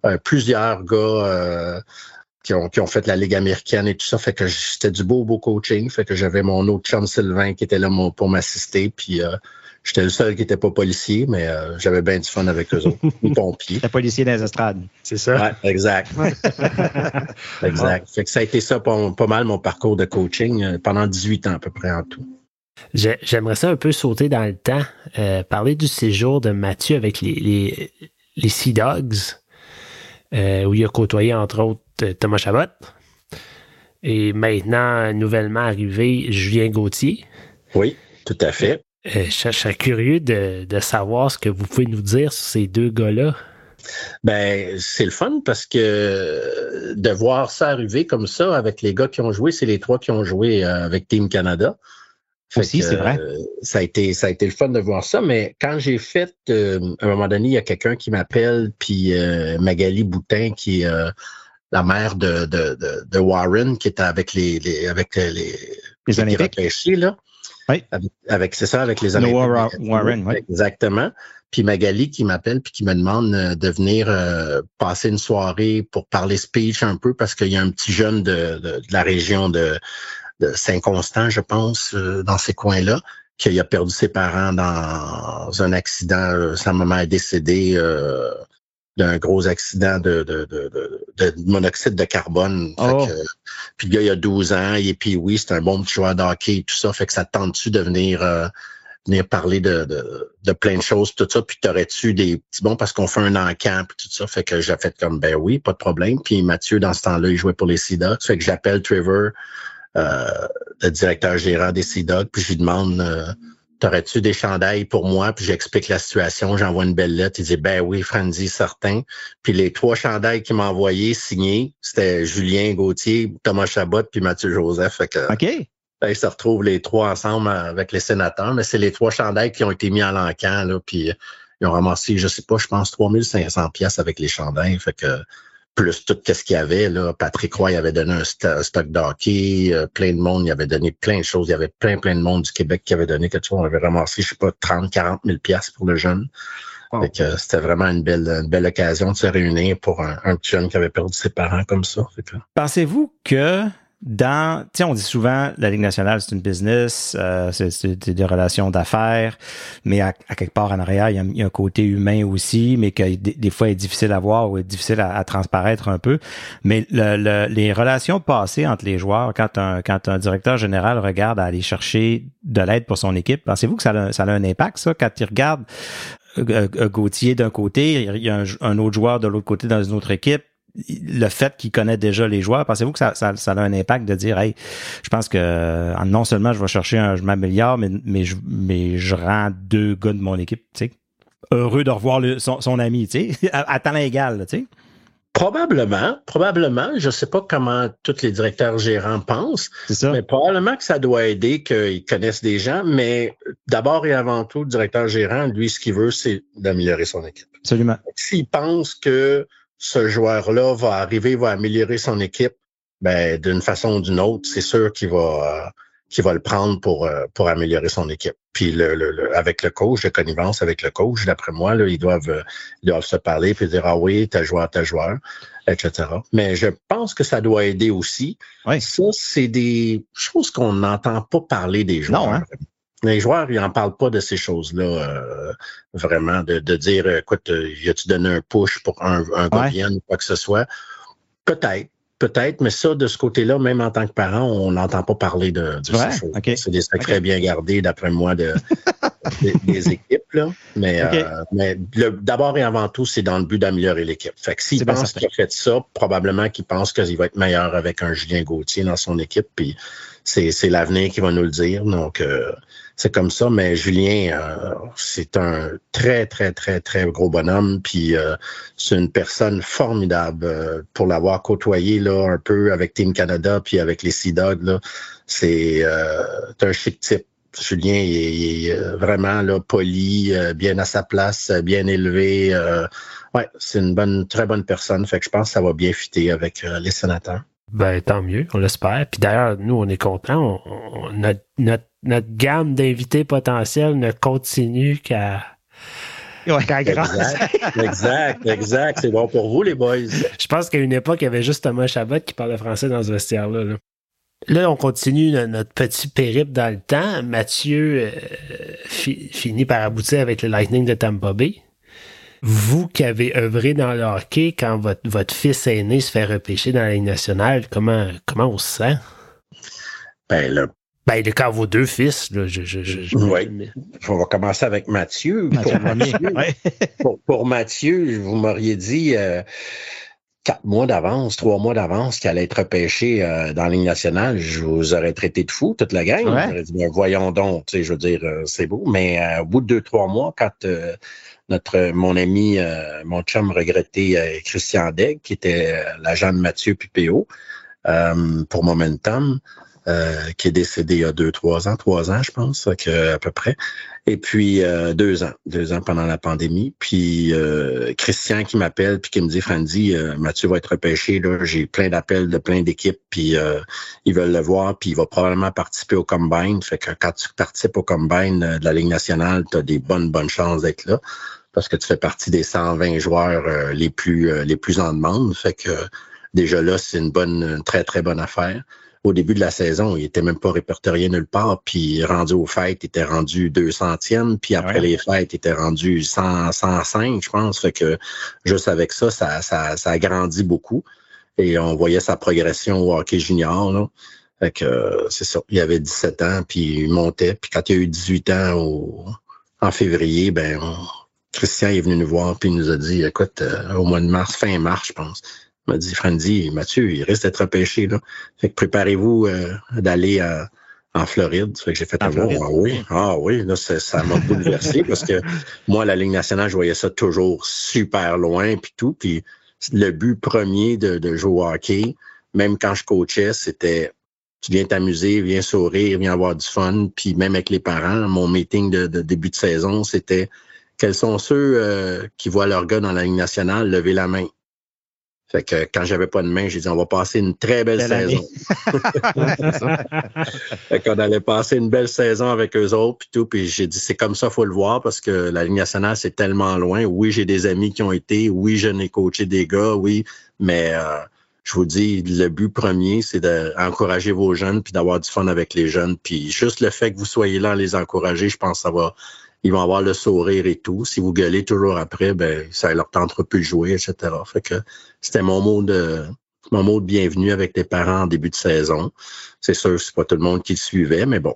Euh, plusieurs gars euh, qui, ont, qui ont fait la Ligue américaine et tout ça. Fait que c'était du beau, beau coaching. Fait que j'avais mon autre chum Sylvain qui était là pour m'assister. Puis J'étais le seul qui n'était pas policier, mais euh, j'avais bien du fun avec eux autres. Les pompiers. Le policier dans les estrades. C'est ça? Oui, exact. exact. Fait que ça a été ça pas, mal mon parcours de coaching euh, pendant 18 ans à peu près en tout. J'aimerais ça un peu sauter dans le temps, euh, parler du séjour de Mathieu avec les, les, Sea Dogs, où il a côtoyé entre autres Thomas Chabot. Et maintenant, nouvellement arrivé, Julien Gauthier. Oui, tout à fait. Euh, je, serais curieux de, savoir ce que vous pouvez nous dire sur ces deux gars-là. Ben, c'est le fun parce que de voir ça arriver comme ça avec les gars qui ont joué, c'est les trois qui ont joué euh, avec Team Canada. Aussi, c'est vrai. Euh, ça a été ça a été le fun de voir ça, mais quand j'ai fait, à un moment donné, il y a quelqu'un qui m'appelle, puis Magali Boutin qui est la mère de, de, de, Warren qui était avec les, les avec les les Olympiques. là. Oui. Avec, c'est ça, avec les Olympiques. Warren, oui. Exactement. Puis Magali qui m'appelle puis qui me demande euh, de venir euh, passer une soirée pour parler speech un peu parce qu'il y a un petit jeune de, de, la région de, de Saint-Constant, je pense, euh, dans ces coins-là, qui a perdu ses parents dans un accident. Sa maman est décédée d'un gros accident de, de, de, de, monoxyde de carbone. Oh. puis le gars, il a 12 ans, et puis oui, c'est un bon petit joueur de hockey et tout ça. Fait que ça tente-tu de venir, euh, venir parler de, de, de, plein de choses, tout ça, puis t'aurais-tu des petits bons parce qu'on fait un encamp et tout ça. Fait que j'ai fait comme ben oui, pas de problème. Puis Mathieu, dans ce temps-là, il jouait pour les Dogs. Fait que j'appelle Trevor, euh, le directeur gérant des Dogs, puis je lui demande euh, T'aurais-tu des chandails pour moi? Puis j'explique la situation, j'envoie une belle lettre. Il dit Ben oui, Franzi, certain. Puis les trois chandails qu'il m'a envoyés signés, c'était Julien Gauthier, Thomas Chabot, puis Mathieu Joseph. Fait que, OK. Ben, ils se retrouvent les trois ensemble avec les sénateurs, mais c'est les trois chandails qui ont été mis en l'encan, là, puis ils ont ramassé, je sais pas, je pense 3500 pièces avec les chandails. Fait que plus tout ce qu'il y avait. Là. Patrick Roy avait donné un, stock d'hockey, euh, plein de monde, il avait donné plein de choses. Il y avait plein, plein de monde du Québec qui avait donné quelque chose. On avait ramassé, je sais pas, 30, 40 000 pièces pour le jeune. c'était vraiment une belle, une belle occasion de se réunir pour un, un petit jeune qui avait perdu ses parents comme ça. Pensez-vous que dans, tu sais, on dit souvent la Ligue nationale c'est une business, euh, c'est des relations d'affaires, mais à, quelque part en arrière il y, a, un côté humain aussi, mais que des, fois est difficile à voir ou est difficile à, transparaître un peu. Mais le, les relations passées entre les joueurs, quand un quand un directeur général regarde à aller chercher de l'aide pour son équipe, pensez-vous que ça a, ça a un impact ça? Quand il regarde euh, euh, Gauthier d'un côté, il y a un, un autre joueur de l'autre côté dans une autre équipe le fait qu'il connaît déjà les joueurs, pensez-vous que ça, ça, ça, a un impact de dire, hey, je pense que euh, non seulement je vais chercher un, je m'améliore, mais, mais, je, mais je rends deux gars de mon équipe, tu sais, heureux de revoir son, son, ami, tu sais, à, temps égal, tu sais. Probablement, probablement. Je ne sais pas comment tous les directeurs gérants pensent, ça. mais probablement que ça doit aider qu'ils connaissent des gens. Mais d'abord et avant tout, le directeur gérant, lui, ce qu'il veut, c'est d'améliorer son équipe. Absolument. S'il pense que ce joueur-là va arriver, va améliorer son équipe, ben, d'une façon ou d'une autre, c'est sûr qu'il va, euh, va le prendre pour, euh, pour améliorer son équipe. Puis le, le, avec le coach, de connivence avec le coach, d'après moi, là, ils doivent ils doivent se parler puis dire Ah oui, tel joueur, tel joueur, etc. Mais je pense que ça doit aider aussi. Oui. Ça, c'est des choses qu'on n'entend pas parler des joueurs. Non, hein? Les joueurs, ils n'en parlent pas de ces choses-là, euh, vraiment, de, de, dire, écoute, y a-tu donné un push pour un, un ouais. ou quoi que ce soit? Peut-être, peut-être, mais ça, de ce côté-là, même en tant que parent, on n'entend pas parler de, de ouais, ces choses. Okay. C'est des secrets bien gardés, d'après moi, de, des, équipes. Là. Mais, okay. euh, mais d'abord et avant tout, c'est dans le but d'améliorer l'équipe. Fait que s'il pense qu'il a fait ça, probablement qu'il pense qu'il va être meilleur avec un Julien Gauthier dans son équipe. Puis c'est l'avenir qui va nous le dire. Donc, euh, c'est comme ça. Mais Julien, euh, c'est un très, très, très, très gros bonhomme. Puis euh, c'est une personne formidable euh, pour l'avoir côtoyé là un peu avec Team Canada puis avec les Sea Dogs. C'est euh, un chic type. Julien il est, vraiment là, poli, bien à sa place, bien élevé. ouais, c'est une bonne, très bonne personne. Fait que je pense que ça va bien fitter avec les sénateurs. Ben, tant mieux, on l'espère. Puis d'ailleurs, nous, on est contents. notre, notre, notre, gamme d'invités potentiels ne continue qu'à. Ouais, exact, exact, exact. C'est bon pour vous, les boys. Je pense qu'à une époque, il y avait juste Thomas Chabot qui parlait français dans ce vestiaire-là. Là. Là, on continue notre petit périple dans le temps. Mathieu euh, fi finit par aboutir avec le Lightning de Tampa Bay vous qui avez œuvré dans le hockey, quand votre, votre fils aîné se fait repêcher dans la Ligue nationale, comment, comment on se sent? Ben là. Ben, le cas vos deux fils, là, je, je, je, oui. On va commencer avec Mathieu. Mathieu pour, Mathieu pour, pour, Mathieu, vous m'auriez dit euh, quatre mois d'avance, trois mois d'avance qu'il allait être repêché euh, dans la Ligue nationale. Je vous aurais traité de fou, toute la gang. Ouais. J'aurais dit, ben, voyons donc, tu sais, je veux dire, euh, c'est beau. Mais euh, au bout de deux, trois mois, quand notre mon ami, euh, mon chum regretté euh, Christian Degg, qui était l'agent de Mathieu Pupéo euh, pour Momentum. Euh, qui est décédé il y a deux, trois ans, trois ans, je pense, à peu près. Et puis euh, deux ans, deux ans pendant la pandémie. Puis euh, Christian qui m'appelle puis qui me dit Frandy, Mathieu va être repêché. Là, j'ai plein d'appels de plein d'équipes, puis ils veulent le voir, puis il va probablement participer au combine. Fait que quand tu participes au combine de la Ligue nationale, tu as des bonnes, bonnes chances d'être là. Parce que tu fais partie des 120 joueurs les plus les plus en demande. Fait que déjà là, c'est une bonne, une très, très bonne affaire au début de la saison, il était même pas répertorié nulle part, puis rendu aux fêtes, il était rendu 200e, puis après les fêtes, il était rendu 100, 105, je pense. Fait que juste avec ça, ça, ça, ça a grandi beaucoup. Et on voyait sa progression au hockey junior. Là. Fait que c'est ça. Il avait 17 ans, puis il montait. Puis quand il a eu 18 ans en février, ben Christian est venu nous voir, puis il nous a dit, écoute, euh, au mois de mars, fin mars, je pense, m'a dit, Frandy, Mathieu, il risque d'être repêché. Là. Fait que préparez-vous euh, d'aller en Floride. Fait que j'ai fait un ah oui, ah oui, là, ça m'a bouleversé parce que moi, la Ligue nationale, je voyais ça toujours super loin puis tout. Puis le but premier de, de jouer au hockey, même quand je coachais, c'était tu viens t'amuser, viens sourire, viens avoir du fun. Puis même avec les parents, mon meeting de, début de saison, c'était quels sont ceux euh, qui voient leur gars dans la Ligue nationale lever la main? Fait que quand j'avais pas de main, j'ai dit on va passer une très belle, saison. fait qu'on allait passer une belle saison avec eux autres puis tout. Puis j'ai dit c'est comme ça, faut le voir parce que la Ligue nationale c'est tellement loin. Oui, j'ai des amis qui ont été. Oui, je n'ai coaché des gars. Oui, mais euh, je vous dis le but premier c'est d'encourager vos jeunes puis d'avoir du fun avec les jeunes. Puis juste le fait que vous soyez là à les encourager, je pense que ça va ils vont avoir le sourire et tout. Si vous gueulez toujours après, ben ça leur tentera plus jouer, etc. Fait que c'était mon mot de mon mot de bienvenue avec les parents en début de saison. C'est sûr, c'est pas tout le monde qui le suivait, mais bon,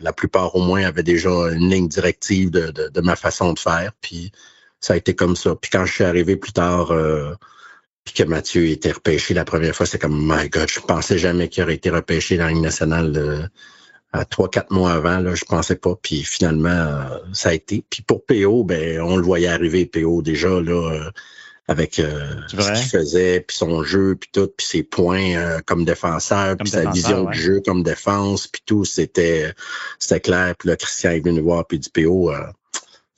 la plupart au moins avaient déjà une ligne directive de, de, ma façon de faire. Puis ça a été comme ça. Puis quand je suis arrivé plus tard, euh, puis que Mathieu était repêché la première fois, c'est comme my God, je pensais jamais qu'il aurait été repêché dans la Ligue nationale. Euh, trois, quatre mois avant, là, je pensais pas. Puis finalement, euh, ça a été. Puis pour PO, ben, on le voyait arriver, PO, déjà, là, euh, avec euh, ce qu'il faisait, puis son jeu, puis tout, puis ses points comme défenseur, puis sa vision de jeu comme défense, puis tout, c'était c'était clair. Puis là, Christian est venu nous voir, puis du PO,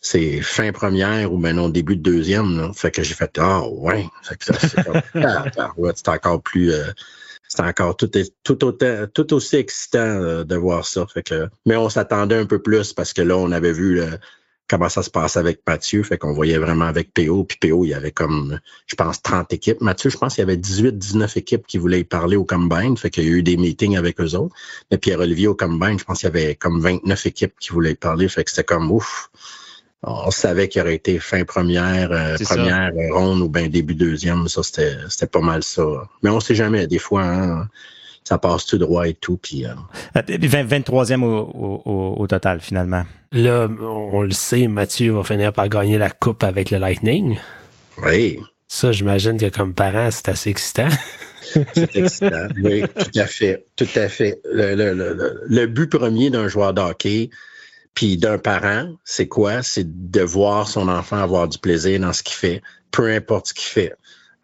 c'est fin première ou maintenant début de deuxième. Là. Fait que j'ai fait Ah ouais. C'est encore plus c'est encore tout, tout, autant, tout aussi excitant euh, de voir ça. Fait que, mais on s'attendait un peu plus parce que là, on avait vu comment ça se passe avec Mathieu. Fait qu'on voyait vraiment avec PO. Puis PO, il y avait comme, je pense, 30 équipes. Mathieu, je pense qu'il y avait 18, 19 équipes qui voulaient y parler au Combine. Fait qu'il y a eu des meetings avec eux autres. Mais Pierre-Olivier au Combine, je pense qu'il y avait comme 29 équipes qui voulaient y parler. Fait que c'était comme ouf on savait qu'il aurait été fin première, euh, première ronde ou bien début deuxième. Ça, c'était pas mal ça. Mais on sait jamais. Des fois, hein, ça passe tout droit et tout. Puis, 23e euh, au, au, total, finalement. Là, on le sait, Mathieu va finir par gagner la coupe avec le Lightning. Oui. Ça, j'imagine que comme parent, c'est assez excitant. c'est excitant. oui, tout à fait. Tout à fait. Le, le, le, le but premier d'un joueur d'hockey, puis d'un parent, c'est quoi? C'est de voir son enfant avoir du plaisir dans ce qu'il fait, peu importe ce qu'il fait.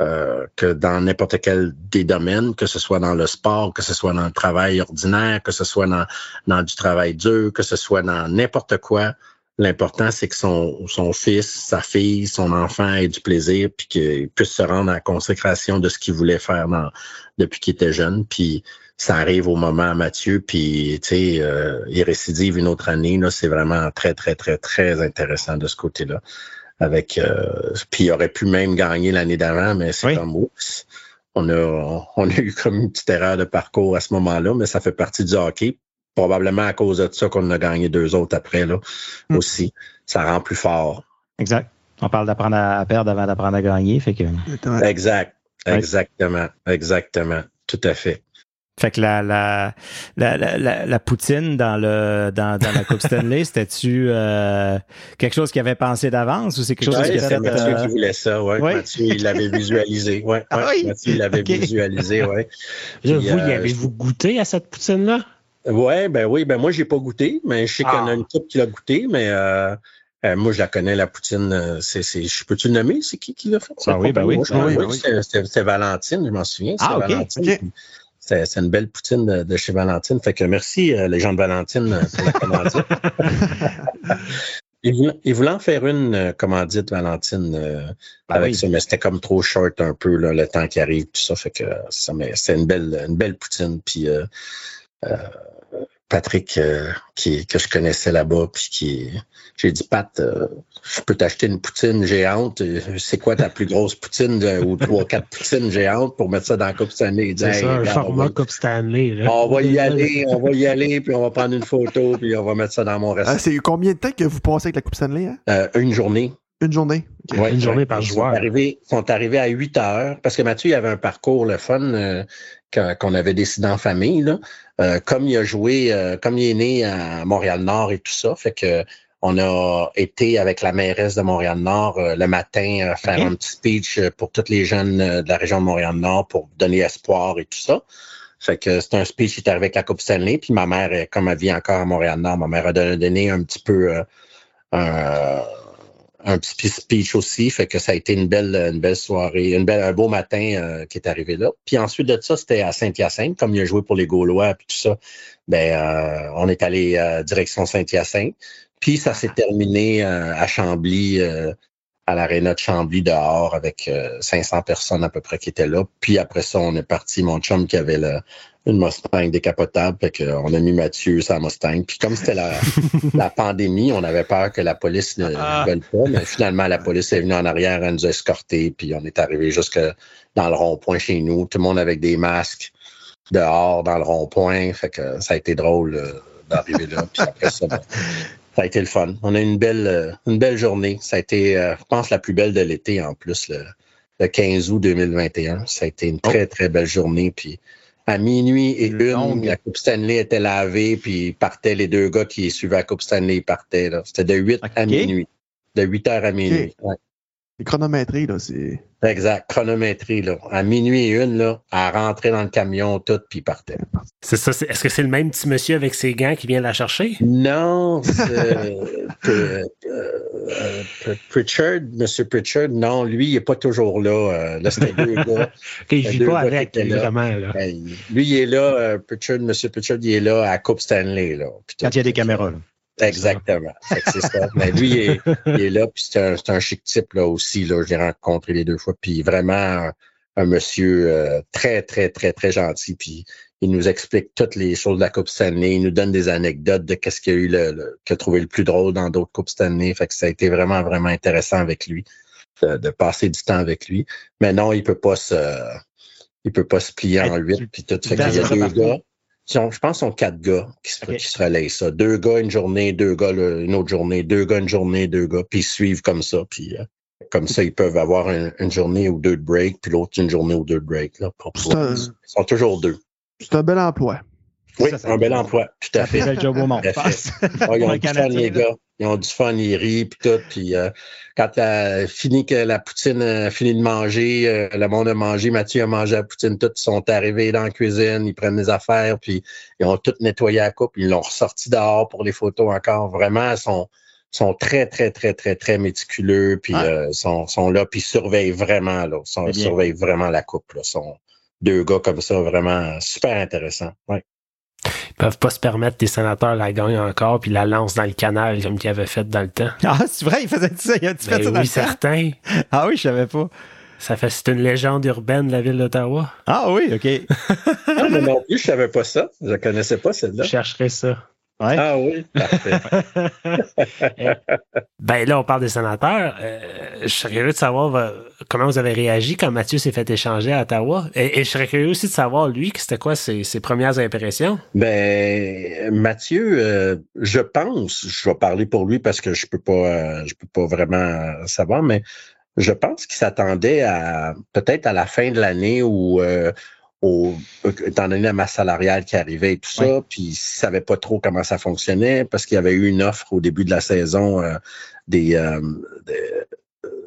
Euh, que dans n'importe quel des domaines, que ce soit dans le sport, que ce soit dans le travail ordinaire, que ce soit dans, du travail dur, que ce soit dans n'importe quoi, l'important, c'est que son, fils, sa fille, son enfant ait du plaisir, puis qu'il puisse se rendre à la consécration de ce qu'il voulait faire depuis qu'il était jeune. Puis ça arrive au moment à Mathieu, puis tu sais, euh, il récidive une autre année. Là, c'est vraiment très, très, très, très intéressant de ce côté-là. Avec euh, puis il aurait pu même gagner l'année d'avant, mais c'est comme oups. On a, on a eu comme une petite erreur de parcours à ce moment-là, mais ça fait partie du hockey. Probablement à cause de ça qu'on a gagné deux autres après là hmm. aussi. Ça rend plus fort. Exact. On parle d'apprendre à perdre avant d'apprendre à gagner. Fait que... Exact. Exactement. Exactement. Tout à fait. Fait que la, la, la, la, la poutine dans, le, dans, dans la Coupe Stanley, c'était-tu euh, quelque chose qu'il avait pensé d'avance ou c'est quelque chose qui C'était Mathieu euh... qui voulait ça, ouais. Mathieu, il l'avait visualisé, ouais. Ah, oui? Mathieu, il l'avait visualisé, ouais. Puis, vous, euh, y avez-vous goûté à cette poutine-là? Ouais, ben oui, ben moi, j'ai pas goûté, mais je sais qu'il y en a ah. une couple qui l'a goûté, mais euh, euh, moi, je la connais, la poutine. C'est, c'est, je peux-tu le nommer? C'est qui qui l'a fait? Ah oui, ben oui. Moi, oui, oui, oui. C'était, Valentine, je m'en souviens. Ah, OK. Valentine. C'est une belle poutine de, chez Valentine. Fait que merci, les gens de Valentine, pour la commandite. il, voulait, en faire une commandite, Valentine, ben avec ça, mais c'était comme trop short un peu, le temps qui arrive, tout ça. Fait que ça, mais c'est une belle, une belle poutine. Puis Patrick euh, qui, que je connaissais là-bas, puis qui j'ai dit Pat, euh, je peux t'acheter une poutine géante. C'est quoi ta plus grosse poutine ou trois, quatre poutines géantes pour mettre ça dans la Coupe Stanley? C'est ça, un format Coupe Stanley. On va y aller, on va y aller, puis on va prendre une photo, puis on va mettre ça dans mon restaurant. Ah, c'est combien de temps que vous passez avec la Coupe Stanley? Hein? Euh, une journée. Une journée. une journée par joueur. Ils sont, arrivés, sont arrivés à 8 heures parce que Mathieu il avait un parcours le fun qu'on avait décidé en famille. Là. Euh, comme il a joué, euh, comme il est né à Montréal-Nord et tout ça, fait que on a été avec la mairesse de Montréal-Nord euh, le matin faire un petit speech pour tous les jeunes de la région de Montréal-Nord pour donner espoir et tout ça. Fait que c'est un speech qui est arrivé avec la Coupe Stanley. Puis ma mère, comme elle vit encore à Montréal-Nord, ma mère a donné un petit peu un un petit speech aussi, fait que ça a été une belle, une belle soirée, une belle, un beau matin euh, qui est arrivé là. Puis ensuite de ça, c'était à Saint-Hyacinthe, comme il a joué pour les Gaulois puis tout ça. Ben, euh, on est allé euh, direction Saint-Hyacinthe. Puis ça s'est terminé à Chambly, à l'aréna de Chambly dehors avec 500 personnes à peu près qui étaient là. Puis après ça, on est parti. Mon chum qui avait le, une Mustang décapotable. Fait qu'on a mis Mathieu sa Mustang. Puis comme c'était la, la, pandémie, on avait peur que la police ne, ah. veuille pas. Mais finalement, la police est venue en arrière, elle nous a escortés. Puis on est arrivé jusque dans le rond-point chez nous. Tout le monde avec des masques dehors dans le rond-point. Fait que ça a été drôle euh, d'arriver là. Puis après ça, ben, ça a été le fun. On a une belle, euh, une belle journée. Ça a été, euh, je pense, la plus belle de l'été en plus, le, 15 août 2021. Ça a été une très, très belle journée. Puis à minuit et une, la Coupe Stanley était lavée, puis partaient les deux gars qui suivaient la Coupe Stanley, partaient. C'était de 8 à minuit. De 8 heures à minuit. C'est chronométrie, là, c'est. Exact, chronométrie, là. À minuit et une, là, à rentrer dans le camion, tout, puis partait. C'est ça. Est-ce que c'est le même petit monsieur avec ses gants qui vient la chercher? Non, euh, euh, euh, Pritchard, monsieur Pritchard, non, lui, il n'est pas toujours là. là, c'était deux gars. il ne vit pas avec, vraiment, là. Ben, lui, il est là, Pritchard, monsieur Pritchard, il est là à Coupe Stanley, là. Quand il y a des caméras, là. Exactement. C'est ça. Mais lui, il est, là, puis c'est un, un, chic type là aussi. Là, je l'ai rencontré les deux fois. Puis vraiment un, monsieur euh, très, très, très, très gentil. Puis il nous explique toutes les choses de la Coupe Stanley. Il nous donne des anecdotes de qu'est-ce qu'il a eu le, qu'il a trouvé le plus drôle dans d'autres Coupes Stanley. Fait que ça a été vraiment, vraiment intéressant avec lui, de, passer du temps avec lui. Mais non, il peut pas se. Il peut pas se plier en huit, puis tout. Fait qu'il y a deux gars je pense qu'ils sont quatre gars qui se, qui se relaient ça. Deux gars une journée, deux gars une autre journée, deux gars une journée, deux gars, puis ils suivent comme ça. Puis euh, comme ça, ils peuvent avoir une journée ou deux de break, puis l'autre une journée ou deux de break. Là, pour ils sont toujours deux. C'est un bel emploi. Oui, un bel emploi, tout à fait. C'est job au monde. ils ont du fun, les gars. Ils ont du fun, ils rient, puis tout. Puis euh, quand a fini que la poutine a fini de manger, euh, le monde a mangé, Mathieu a mangé la poutine, tous sont arrivés dans la cuisine, ils prennent des affaires, puis ils ont tout nettoyé la coupe, ils l'ont ressorti dehors pour les photos encore. Vraiment, ils sont, sont très, très, très, très, très méticuleux, puis euh, sont, sont là, puis surveillent vraiment, là, sont, surveillent vraiment la coupe. Là, sont deux gars comme ça, vraiment super intéressants. Ouais. Ils peuvent pas se permettre des sénateurs la gagnent encore puis la lance dans le canal comme qu'ils avaient fait dans le temps. Ah, c'est vrai, ils faisaient ça. Ils fait ben ça dans oui, certain. Ah oui, je savais pas. Ça fait, c'est une légende urbaine de la ville d'Ottawa. Ah oui, OK. ah, mais non plus, je savais pas ça. Je connaissais pas celle-là. Je chercherai ça. Ah oui, parfait. ben là, on parle des sénateurs. Euh, je serais curieux de savoir euh, comment vous avez réagi quand Mathieu s'est fait échanger à Ottawa. Et, je serais curieux aussi de savoir, lui, c'était quoi ses, premières impressions? Ben, Mathieu, euh, je pense, je vais parler pour lui parce que je peux pas, je peux pas vraiment savoir, mais je pense qu'il s'attendait à peut-être à la fin de l'année où étant donné la masse salariale qui arrivait et tout ça, puis il savait pas trop comment ça fonctionnait parce qu'il y avait eu une offre au début de la saison euh, des euh,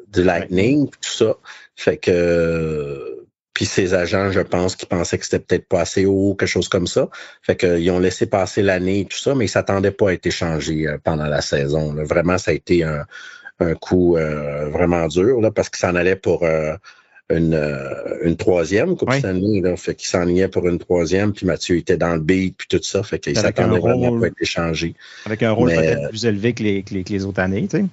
de, Lightning, tout ça. Fait que puis ses agents, je pense, qui pensaient que c'était peut-être pas assez haut, quelque chose comme ça. Fait qu'ils ont laissé passer l'année et tout ça, mais ils s'attendaient pas à être échangés euh, pendant la saison. Vraiment, ça a été un, coup vraiment dur là, parce que s'en allait pour une, une troisième Coupe Stanley. Là, fait qu'il s'enlignait pour une troisième, puis Mathieu était dans le beat, puis tout ça. Fait qu'il s'attendait vraiment pour être échangé. Avec un rôle peut-être plus élevé que les, que les, que les autres années, tu sais.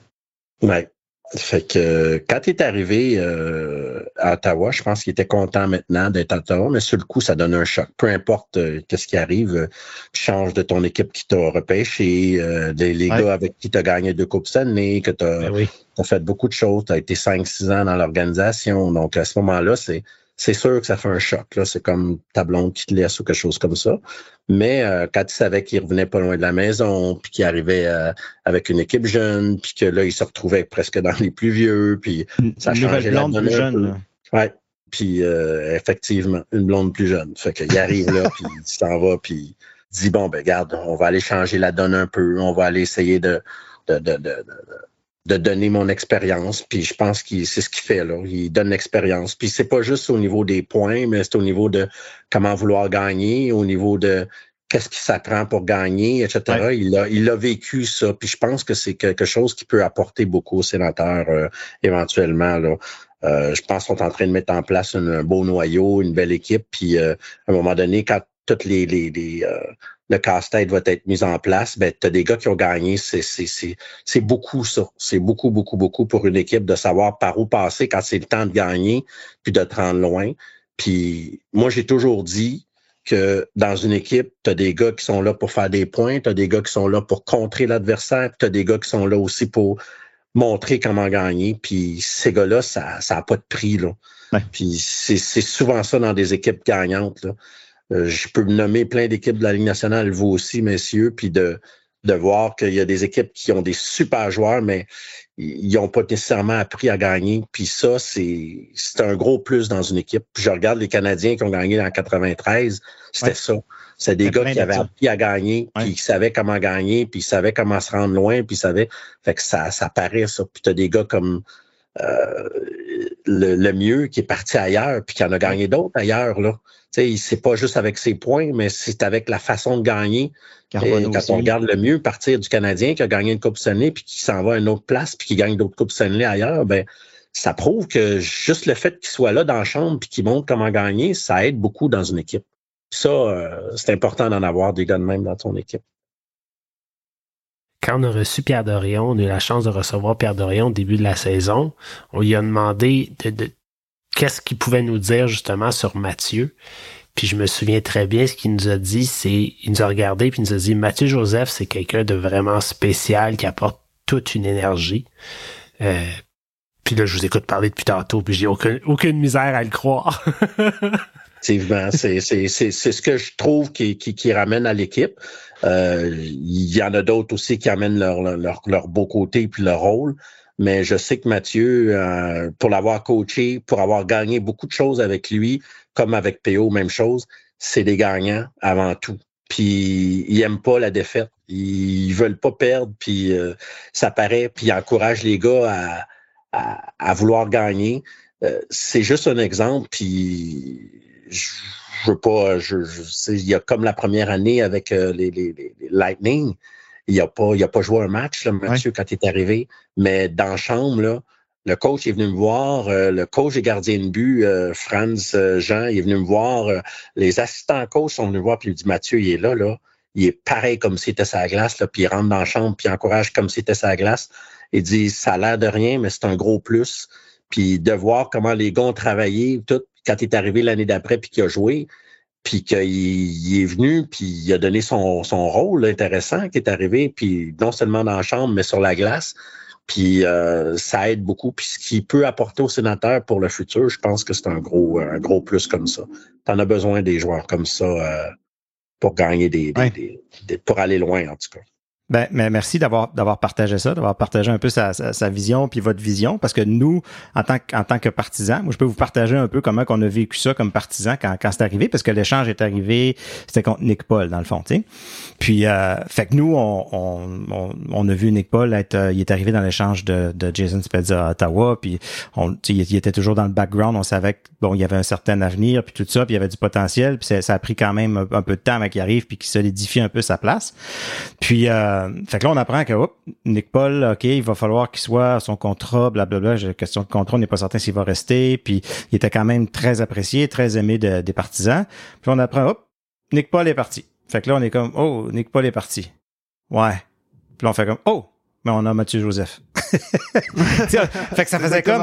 Ouais. Fait que quand il est arrivé euh, à Ottawa, je pense qu'il était content maintenant d'être à Ottawa, mais sur le coup, ça donne un choc. Peu importe euh, qu'est-ce qui arrive, euh, tu changes de ton équipe qui t'a repêché, des, les gars avec qui tu as gagné deux Coupes année, que tu as, ben fait beaucoup de choses, tu as été 5-6 ans dans l'organisation. Donc à ce moment-là, c'est c'est sûr que ça fait un choc. Là. C'est comme ta blonde qui te laisse ou quelque chose comme ça. Mais euh, quand il savait qu'il revenait pas loin de la maison, puis qu'il arrivait euh, avec une équipe jeune, puis que là, il se retrouvait presque dans les plus vieux, puis ça changeait la donne plus jeune. Ouais. Puis euh, effectivement, une blonde plus jeune. Fait qu'il arrive là, puis il s'en va, puis il dit bon ben garde, on va aller changer la donne un peu, on va aller essayer de, de, de, de de donner mon expérience. Puis je pense que c'est ce qu'il fait là. Il donne l'expérience. Puis c'est pas juste au niveau des points, mais c'est au niveau de comment vouloir gagner, au niveau de qu'est-ce qui s'apprend pour gagner, etc. Il a, il a vécu ça. Puis je pense que c'est quelque chose qui peut apporter beaucoup aux sénateurs euh, éventuellement. Là. Euh, je pense qu'on est en train de mettre en place un, beau noyau, une belle équipe. Puis euh, à un moment donné, quand toutes les, les, les le casse-tête va être mis en place, ben, tu as des gars qui ont gagné. C'est beaucoup ça. C'est beaucoup, beaucoup, beaucoup pour une équipe de savoir par où passer quand c'est le temps de gagner, puis de te rendre loin. Puis moi, j'ai toujours dit que dans une équipe, tu as des gars qui sont là pour faire des points, tu as des gars qui sont là pour contrer l'adversaire, tu as des gars qui sont là aussi pour montrer comment gagner. Puis ces gars-là, ça n'a pas de prix. Là. Puis c'est souvent ça dans des équipes gagnantes. Là. Euh, je peux nommer plein d'équipes de la Ligue nationale, vous aussi, messieurs, puis de, de voir qu'il y a des équipes qui ont des super joueurs, mais ils n'ont pas nécessairement appris à gagner. Puis ça, c'est un gros plus dans une équipe. Puis je regarde les Canadiens qui ont gagné en 93, c'était ça. C'est des gars qui avaient appris à gagner, puis qui savaient comment gagner, puis ils savaient comment se rendre loin, puis ils savaient. Fait que ça, ça paraît, ça. Puis tu as des gars comme euh, le, le, mieux qui est parti ailleurs, puis qui en a gagné d'autres ailleurs. Là c'est pas juste avec ses points, mais c'est avec la façon de gagner. quand on regarde le mieux partir du Canadien qui a gagné une Coupe Stanley puis qui s'en va à une autre place puis qui gagne d'autres Coupes Stanley ailleurs, ben ça prouve que juste le fait qu'il soit là dans la chambre puis qu'il montre comment gagner, ça aide beaucoup dans une équipe. Ça, euh, c'est important d'en avoir des gars de même dans ton équipe. Quand on a reçu Pierre Dorion, on a eu la chance de recevoir Pierre Dorion au début de la saison. On lui a demandé de qu'est-ce qu'il pouvait nous dire justement sur Mathieu. Puis je me souviens très bien ce qu'il nous a dit, c'est il nous a regardé puis il nous a dit Mathieu Joseph, c'est quelqu'un de vraiment spécial qui apporte toute une énergie. Euh, puis là, je vous écoute parler depuis tantôt, puis j'ai aucune, misère à le croire. Effectivement, c'est ce que je trouve qui, qui, qui ramène à l'équipe. Euh, il y en a d'autres aussi qui amènent leur, leur, leur beau côté puis leur rôle mais je sais que Mathieu, euh, pour l'avoir coaché, pour avoir gagné beaucoup de choses avec lui, comme avec PO, même chose, c'est des gagnants avant tout. Puis ils aiment pas la défaite, ils veulent pas perdre, puis euh, ça paraît, puis ils encouragent les gars à, à, vouloir gagner. Euh, c'est juste un exemple, puis je, veux pas, je, je il y a comme la première année avec les, les, les Lightning, il a pas, il a pas joué un match, là, Mathieu, quand il est arrivé. Mais dans la chambre, là, le coach est venu me voir, euh, le coach et gardien de but, euh, Franz euh, Jean, il est venu me voir. les assistants coach sont venus me voir, puis il dit Mathieu, il est là, là. Il est pareil comme si c'était sa glace, là, puis il rentre dans la chambre, puis il encourage comme si c'était sa glace. Il dit Ça a l'air de rien, mais c'est un gros plus. Puis de voir comment les gars ont travaillé, tout, quand il est arrivé l'année d'après, puis qu'il a joué, puis qu'il est venu, puis il a donné son, son rôle intéressant qui est arrivé, puis non seulement dans la chambre, mais sur la glace. Puis euh, ça aide beaucoup. Puis ce qu'il peut apporter aux sénateurs pour le futur, je pense que c'est un gros, un gros plus comme ça. Tu en as besoin des joueurs comme ça euh, pour gagner des, des, pour aller loin, en tout cas. Ben, mais merci d'avoir d'avoir partagé ça, d'avoir partagé un peu sa, sa, vision puis votre vision, parce que nous, en tant que, en tant que partisans, moi je peux vous partager un peu comment qu'on a vécu ça comme partisans quand, quand c'est arrivé, parce que l'échange est arrivé, c'était contre Nick Paul dans le fond, tu sais. Puis, euh, fait que nous, on, on, on, a vu Nick Paul être, euh, il est arrivé dans l'échange de, de Jason Spezza à Ottawa, puis on, il, était toujours dans le background, on savait que bon, il y avait un certain avenir, puis tout ça, puis il y avait du potentiel, puis ça, a pris quand même un, peu de temps avant qu'il arrive, puis qu'il solidifie un peu sa place. Puis euh, euh, fait que là, on apprend que Nick Paul, OK, il va falloir qu'il soit à son contrat, blablabla. Question de contrat, on n'est pas certain s'il va rester. Puis il était quand même très apprécié, très aimé des partisans. Puis on apprend, hop, Nick Paul est parti. Fait que là, on est comme, oh, Nick Paul est parti. Ouais. Puis là, on fait comme, oh, mais on a Mathieu Joseph. fait que ça faisait comme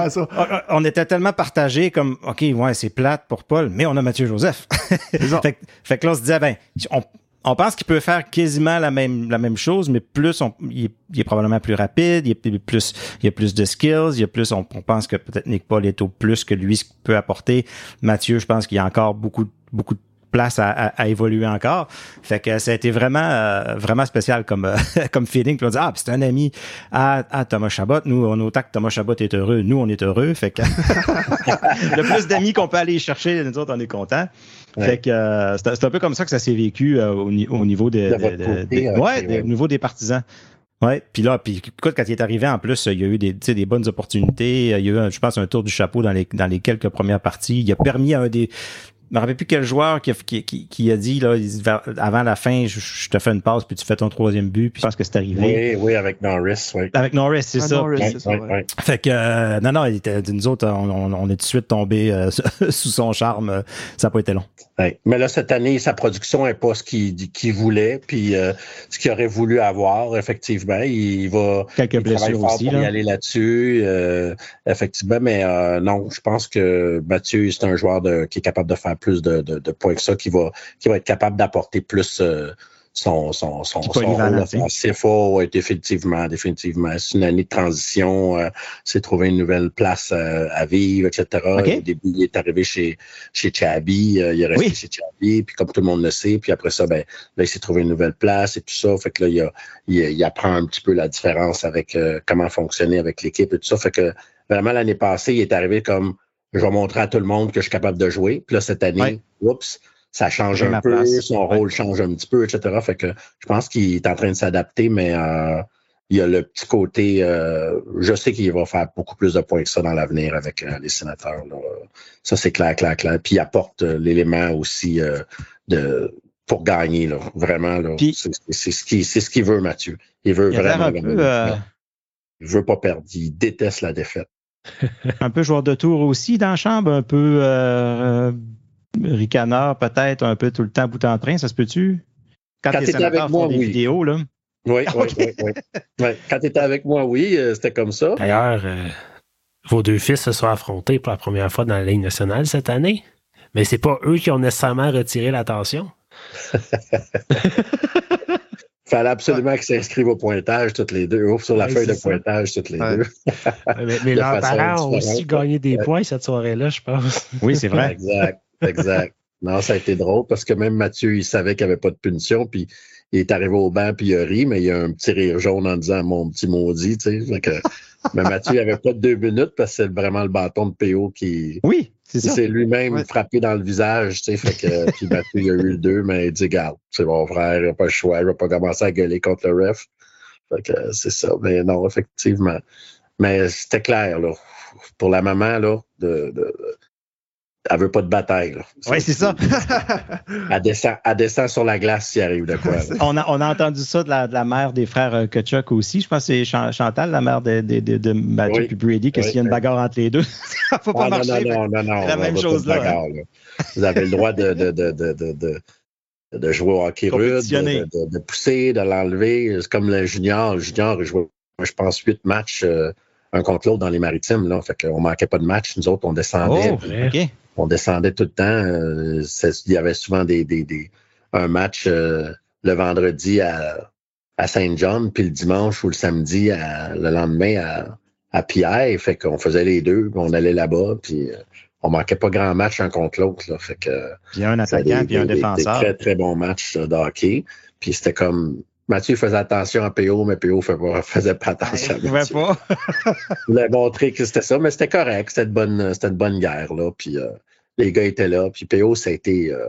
On, était tellement partagés comme OK, ouais, c'est plate pour Paul, mais on a Mathieu Joseph. fait, fait, que là on se disait ben on, on pense qu'il peut faire quasiment la même la même chose, mais plus on, il, est, probablement plus rapide, il est plus il y a plus de skills, il y a plus on, pense que peut-être Nick Paul est au plus que lui peut apporter. Mathieu, je pense qu'il y a encore beaucoup beaucoup de place à, évoluer encore. Fait que ça a été vraiment euh, vraiment spécial comme euh, comme feeling. Puis on dit ah c'est un ami à, Thomas Chabot. Nous on autant que Thomas Chabot est heureux, nous on est heureux. Fait que le plus d'amis qu'on peut aller chercher, nous autres on est contents. Fait que euh, c'est un peu comme ça que ça s'est vécu au, niveau de, ouais, au niveau des partisans. Ouais, puis là, puis écoute, quand il est arrivé, en plus, il y a eu des, des bonnes opportunités. Il y a eu, je pense, un tour du chapeau dans les, dans les quelques premières parties. Il a permis à un des, me rappelle plus quel joueur qui a, qui, qui, a dit là, avant la fin, je, te fais une passe puis tu fais ton troisième but. Puis je pense que c'est arrivé. Oui, oui, avec Norris. Oui. Avec Norris, c'est ah, ça. Norris, ça Fait que euh, non, non, il était, nous autres, on, on, est tout de suite tombé euh, sous son charme. Ça n'a pas été long. Mais là, cette année, sa production n'est pas ce qu'il voulait, puis euh, ce qu'il aurait voulu avoir, effectivement. Il va quelques blessures aussi. Pour y aller là-dessus, effectivement. Mais non, je pense que Mathieu, c'est un joueur de, qui est capable de faire plus de, de, points que ça, qui va, qui va être capable d'apporter plus euh, son, son, son, son rôle offensif. Oh, définitivement, définitivement. C'est une année de transition. Euh, c'est trouver une nouvelle place euh, à vivre, etc. Au début, il est arrivé chez, chez Chabi. il est resté chez Chabi, puis comme tout le monde le sait. Puis après ça, ben, là, il s'est trouvé une nouvelle place et tout ça. Fait que là, il, il, il apprend un petit peu la différence avec comment fonctionner avec l'équipe et tout ça. Fait que vraiment, l'année passée, il est arrivé comme je vais montrer à tout le monde que je suis capable de jouer. Puis là, cette année, oups, ça change un peu, son rôle change un petit peu, etc. Fait que je pense qu'il est en train de s'adapter, mais euh, il y a le petit côté, euh, je sais qu'il va faire beaucoup plus de points que ça dans l'avenir avec euh, les sénateurs. Ça, c'est clair, clair, clair. Puis il apporte l'élément aussi de pour gagner, là, vraiment. c'est ce qu'il ce veut, Mathieu. Il veut vraiment gagner. Il veut pas perdre. Il déteste la défaite un peu joueur de tour aussi dans la chambre, un peu euh, ricanard peut-être, un peu tout le temps bout en train, ça se peut-tu? Quand, tu étais avec moi, des oui. vidéos, là. Oui, oui, oui, Quand tu étais avec moi, oui, euh, c'était comme ça. D'ailleurs, euh, vos deux fils se sont affrontés pour la première fois dans la Ligue nationale cette année, mais c'est pas eux qui ont nécessairement retiré l'attention. fallait absolument qu'ils s'inscrivent au pointage toutes les deux, ou sur la feuille de pointage toutes les deux. mais, leurs parents ont aussi gagné des points cette soirée-là, je pense. Oui, c'est vrai. exact, exact. Non, ça a été drôle parce que même Mathieu, il savait qu'il n'y avait pas de punition, puis il est arrivé au banc, puis il a ri, mais il a un petit rire jaune en disant mon petit maudit, tu sais. mais Mathieu, il avait pas de deux minutes parce que c'est vraiment le bâton de PO qui. Oui, c'est lui-même frappé dans le visage, tu sais, fait que, puis Mathieu, il a eu le deux, mais il dit, garde, c'est mon frère, il n'a pas le choix, il va pas commencer à gueuler contre le ref. Fait que c'est ça. Mais non, effectivement. Mais c'était clair, là. Pour la maman, là, de, de, elle veut pas de bataille. Oui, c'est ça. elle, descend, elle descend sur la glace s'il arrive de quoi. on, a, on a entendu ça de la, de la mère des frères euh, Kutchuk aussi. Je pense que c'est Chantal, la mère de, de, de, et Brady, que s'il y a une bagarre entre les deux, ça ne faut pas ah, marcher. Non, non, non, non. La même chose là, Vous avez le droit de, de, de, de, de jouer au hockey rude, de, pousser, de l'enlever. C'est comme le junior. Le junior, il jouait, je pense, huit matchs. Euh, un contre l'autre dans les maritimes. Là. Fait qu'on manquait pas de match. Nous autres, on descendait. Oh, on descendait tout le temps. Euh, il y avait souvent des, des, des un match euh, le vendredi à, à Saint John, puis le dimanche ou le samedi à, le lendemain à, à Pierre. Fait qu'on faisait les deux, puis on allait là-bas, puis euh, on manquait pas grand match un contre l'autre. Fait que, puis un attaquant, puis un défenseur. Des très, très bons matchs de hockey. Puis c'était comme Mathieu faisait attention à PO, mais PO ne faisait pas attention à Mathieu. pas. Il voulait montrer que c'était ça, mais c'était correct. C'était une bonne, c'était une bonne guerre, là. Puis euh, les gars étaient là. Puis PO, ça a été. Euh,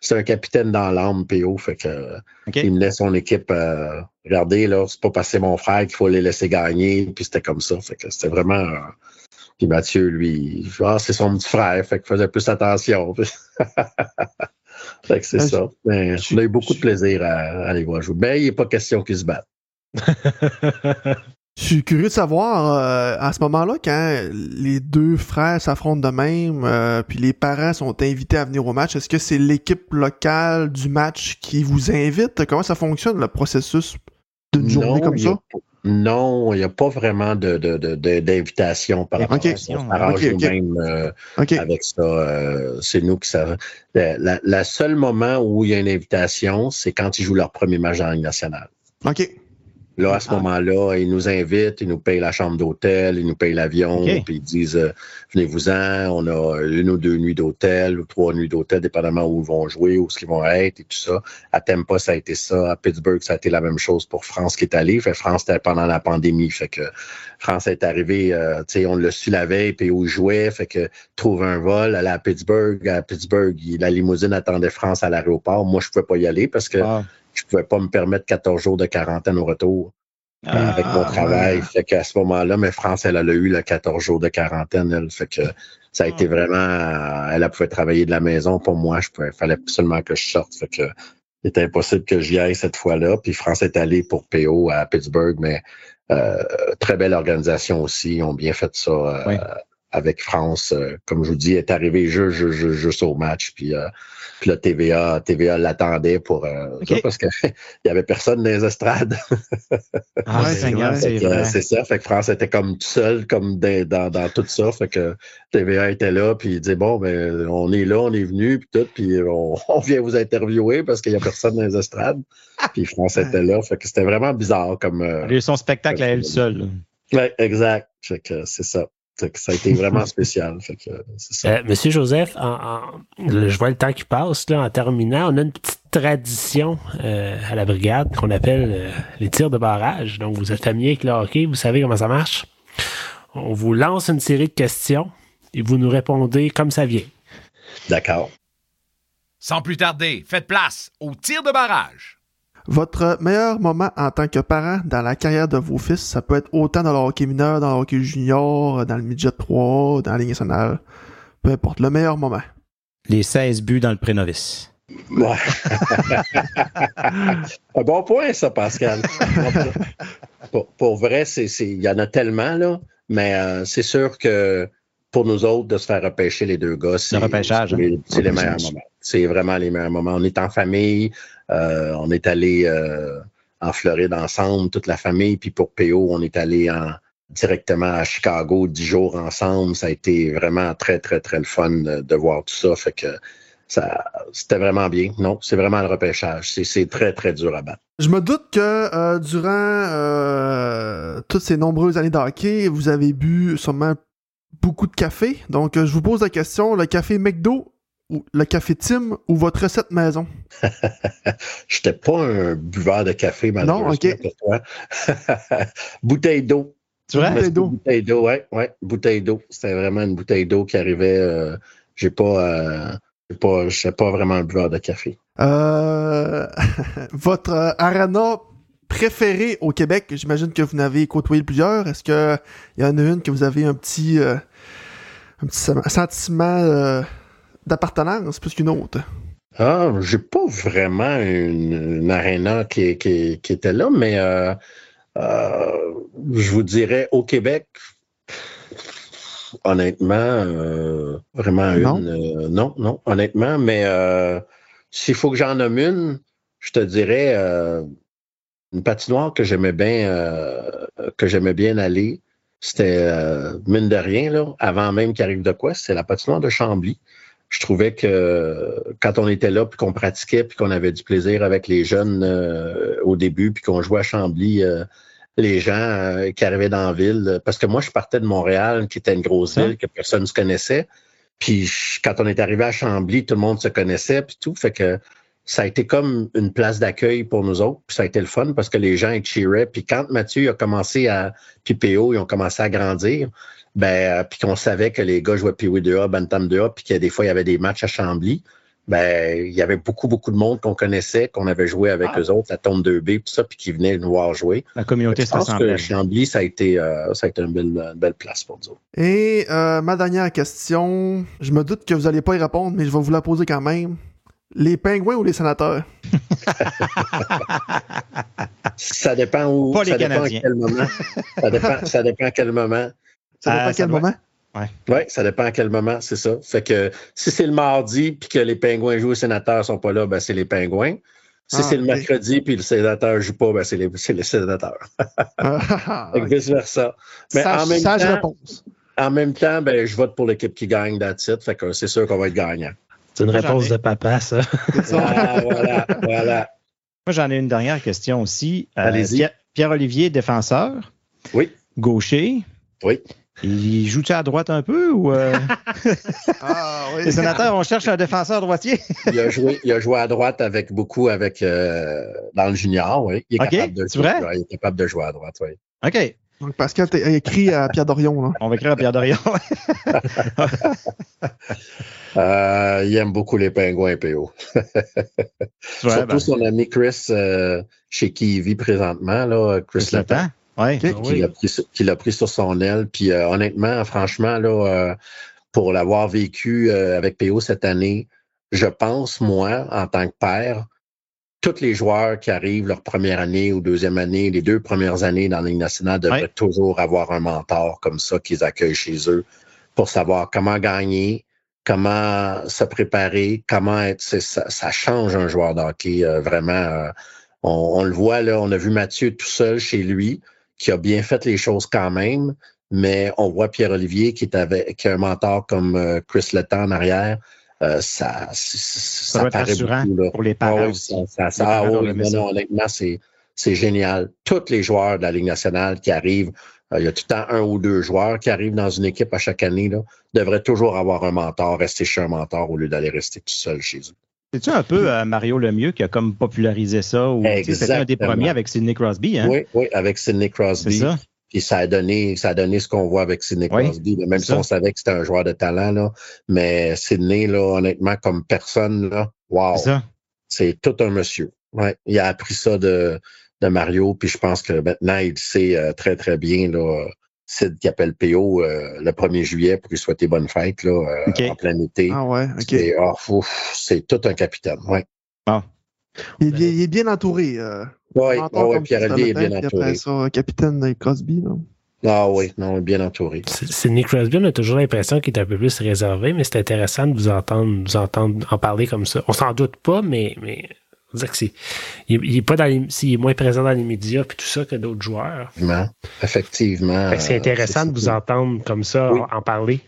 c'est un capitaine dans l'âme, PO. Fait que il me laisse son équipe euh, Regardez, là, c'est pas passer mon frère qu'il faut les laisser gagner. Puis c'était comme ça. Fait que c'était vraiment. puis Mathieu, lui, ah, c'est son petit frère, fait qu'il faisait plus attention. Fait que c'est Euh, ça. Ben, je- on a eu beaucoup de plaisir à, à les voir jouer. Ben, il n'est pas question qu'ils se battent. Je suis curieux de savoir, euh, à ce moment-là, quand les deux frères s'affrontent de même, euh, puis les parents sont invités à venir au match, est-ce que c'est l'équipe locale du match qui vous invite? Comment ça fonctionne, le processus d'une journée comme ça? Non, il n'y a pas vraiment de, de- de- de- d'invitation par rapport à ça. On s'arrange nous-mêmes euh, OK. avec ça. euh, c'est nous qui savons. La, la- la seule moment où il y a une invitation, c'est quand ils jouent leur premier match la Ligue nationale. OK. Là, à ce Ah. moment-là, ils nous invitent, ils nous payent la chambre d'hôtel, ils nous payent l'avion, puis ils disent euh, venez-vous-en, on a une ou deux nuits d'hôtel ou trois nuits d'hôtel, dépendamment où ils vont jouer, où ce qu'ils vont être et tout ça. À Tampa, ça a été ça. À Pittsburgh, ça a été la même chose pour France qui est allée. Fait France, c'était pendant la pandémie. Fait que France est arrivée, euh, tu sais, on l'a su la veille, puis où ils jouaient. Fait que trouve un vol, aller à Pittsburgh. À Pittsburgh, la limousine attendait France à l'aéroport. Moi, je pouvais pas y aller parce que Ah. Je pouvais pas me permettre 14 jours de quarantaine au retour euh, avec mon Ah, travail. ouais. Fait qu'à ce moment-là, mais France, elle, elle a eu le 14 jours de quarantaine, elle. Fait que ça a été Ah. vraiment, elle a pu travailler de la maison. Pour moi, je pouvais, fallait seulement que je sorte. Fait que il était impossible que j'y aille cette fois-là. Puis France est allée pour PO à Pittsburgh, mais euh, très belle organisation aussi. Ils ont bien fait ça euh, Oui. Avec France. Euh, comme je vous dis, est arrivée juste, juste, au match. Puis, euh, puis là, TVA, TVA l'attendait pour euh, OK. ça, parce qu'il y avait personne dans les estrades. Ah, Ouais, Seigneur, c'est vrai. C'est ça. Fait que France était comme tout seul, comme dans, dans, dans tout ça. Fait que TVA était là, puis il disait bon, ben, on est là, on est venu, puis tout, puis on, on vient vous interviewer parce qu'il y a personne dans les estrades. Puis France était là. Fait que c'était vraiment bizarre comme. euh, Elle a eu son spectacle à elle seule. ouais, exact. Fait que c'est ça. Ça a été vraiment spécial. Fait que c'est ça. Euh, Monsieur Joseph, en- en- le- je vois le temps qui passe. Là, en terminant, on a une petite tradition euh, à la brigade qu'on appelle euh, les tirs de barrage. Donc, vous êtes familier avec le hockey, vous savez comment ça marche. On vous lance une série de questions et vous nous répondez comme ça vient. D'accord. Sans plus tarder, faites place au tir de barrage. Votre meilleur moment en tant que parent dans la carrière de vos fils, ça peut être autant dans le hockey mineur, dans le hockey junior, dans le midget 3, dans la Ligue nationale. Peu importe, le meilleur moment. Les 16 buts dans le pré-novice. Ouais. Un bon point, ça, Pascal. pour, pour vrai, c'est, c'est- il y en a tellement, là, mais euh, c'est sûr que pour nous autres, de se faire repêcher les deux gars, c'est, Le repêchage, c'est les, c'est les meilleurs moments. C'est vraiment les meilleurs moments. On est en famille, euh, on est allé euh, en Floride ensemble, toute la famille, puis pour PO, on est allé en, directement à Chicago, dix jours ensemble. Ça a été vraiment très, très, très le fun de, de voir tout ça. Fait que ça, c'était vraiment bien. Non, c'est vraiment le repêchage. C'est, c'est très, très dur à battre. Je me doute que euh, durant euh, toutes ces nombreuses années de hockey, vous avez bu sûrement beaucoup de café. Donc, euh, je vous pose la question, le café McDo ou le café Tim ou votre recette maison? J'étais pas un buveur de café, malheureusement, ok. pour toi. bouteille d'eau. Tu vois? Bouteille d'eau. Bouteille d'eau, ouais, ouais, bouteille d'eau. C'était vraiment une bouteille d'eau qui arrivait. euh, j'ai pas, euh, pas, pas vraiment un buveur de café. Euh, votre euh, arena préférée au Québec, j'imagine que vous n'avez côtoyé plusieurs. Est-ce qu'il y en a une que vous avez un petit, euh, un petit sen- sentiment euh, d'appartenance plus qu'une autre? Ah, j'ai pas vraiment une, une arena qui, qui, qui était là, mais euh, je vous dirais au Québec, honnêtement, vraiment une. Non? euh, non, non, honnêtement, mais s'il faut que j'en nomme une, je te dirais euh, une patinoire que j'aimais bien, euh, que j'aimais bien aller. C'était euh, mine de rien, là, avant même qu'il arrive de quoi, c'est la patinoire de Chambly je trouvais que quand on était là, puis qu'on pratiquait, puis qu'on avait du plaisir avec les jeunes euh, au début, puis qu'on jouait à Chambly, euh, les gens euh, qui arrivaient dans la ville, parce que moi, je partais de Montréal, qui était une grosse ville que personne ne se connaissait. Puis quand on est arrivé à Chambly, tout le monde se connaissait, puis tout. Fait que ça a été comme une place d'accueil pour nous autres. Puis ça a été le fun parce que les gens ils cheeraient. Puis quand Mathieu a commencé à, puis PO, ils ont commencé à grandir, ben, euh, puis qu'on savait que les gars jouaient Pee-Wee 2A, Bantam 2A, puis que des fois, il y avait des matchs à Chambly, ben, il y avait beaucoup, beaucoup de monde qu'on connaissait, qu'on avait joué avec Ah. eux autres, la tombe 2B, tout ça, puis qui venaient nous voir jouer. La communauté Je se pense que. Chambly, ça a été, euh, ça a été une belle, une belle place pour nous autres. Et euh, ma dernière question, je me doute que vous n'allez pas y répondre, mais je vais vous la poser quand même. Les pingouins ou les sénateurs? ça dépend où. Pas les ça Canadiens. dépend à quel moment. ça, dépend, ça dépend à quel moment. Ça dépend Euh, à ça quel moment? Oui, ça dépend à quel moment, c'est ça. Fait que si c'est le mardi puis que les pingouins jouent, les sénateurs sont pas là, ben c'est les pingouins. Si Ah, c'est le ok. mercredi puis le sénateur joue pas, ben c'est les, c'est les sénateurs. Ah, Fait que vice-versa. Mais sage, en même sage temps- réponse. En même temps, ben, je vote pour l'équipe qui gagne that's it. Fait que c'est sûr qu'on va être gagnant. C'est une Moi, réponse de papa, ça. Ah, voilà, voilà. Moi, j'en ai une dernière question aussi. Euh, Allez-y. Pierre- Pierre-Olivier, défenseur, Oui, gaucher. oui. Il joue-tu à droite un peu ou euh, Ah, oui. les sénateurs, on cherche un défenseur droitier? Il a joué, il a joué à droite avec beaucoup avec euh, dans le junior, oui. Il est Ok, capable de c'est vrai? il est capable de jouer à droite, oui. OK. Donc, Pascal t'as écrit à Pierre Dorion. Là. On va écrire à Pierre Dorion. Euh, il aime beaucoup les pingouins PO. Ouais, Surtout ben, son ami Chris, euh, chez qui il vit présentement, là, Chris. Letang. Ouais. Qui oui. l'a pris, sur- qui l'a pris sur son aile. Puis euh, honnêtement, franchement, là, euh, pour l'avoir vécu euh, avec PO cette année, je pense, moi, en tant que père, tous les joueurs qui arrivent leur première année ou deuxième année, les deux premières années dans la Ligue nationale devraient toujours avoir un mentor comme ça qu'ils accueillent chez eux pour savoir comment gagner, comment se préparer, comment être. Ça, ça change un joueur de hockey, euh, vraiment. euh, on, on le voit, là, on a vu Mathieu tout seul chez lui qui a bien fait les choses quand même, mais on voit Pierre-Olivier qui est avec qui a un mentor comme euh, Chris Letang en arrière. Euh, ça, c'est- c'est- paraît rassurant beaucoup. Là. pour les Ah parents aussi. ça- ça- ça- Les ah parents oui, non, honnêtement, c'est, c'est génial. Tous les joueurs de la Ligue nationale qui arrivent, euh, il y a tout le temps un ou deux joueurs qui arrivent dans une équipe à chaque année, là, devraient toujours avoir un mentor, rester chez un mentor au lieu d'aller rester tout seul chez eux. C'est-tu un peu euh, Mario Lemieux qui a comme popularisé ça? Ou, C'était un des premiers avec Sidney Crosby, hein? Oui, oui, avec Sidney C'est Crosby. ça? Puis ça a donné, ça a donné ce qu'on voit avec Sidney Crosby. Même si on savait que c'était un joueur de talent, là. Mais Sidney, là, honnêtement, comme personne, là, wow, C'est tout un monsieur. Ouais, il a appris ça de, de Mario, puis je pense que maintenant, il sait euh, très, très bien, là, Sid qui appelle PO euh, le 1er juillet pour lui souhaiter bonne fête, là, euh, en plein été. Ah ouais, ok. C'est oh, tout un capitaine. Ouais. Il est bien, il est bien entouré. Euh, Oui, mentor ouais, Pierre-Olivier est bien entouré. Après ça, capitaine Crosby. Là. Ah oui, non, bien entouré. C'est- Sidney Crosby, on a toujours l'impression qu'il est un peu plus réservé, mais c'est intéressant de vous entendre, vous entendre en parler comme ça. On s'en doute pas, mais, mais on que c'est, il, il est pas dans les, il est moins présent dans les médias puis tout ça que d'autres joueurs. Effectivement. Effectivement. C'est euh, intéressant de vous entendre comme ça Oui. en, en parler.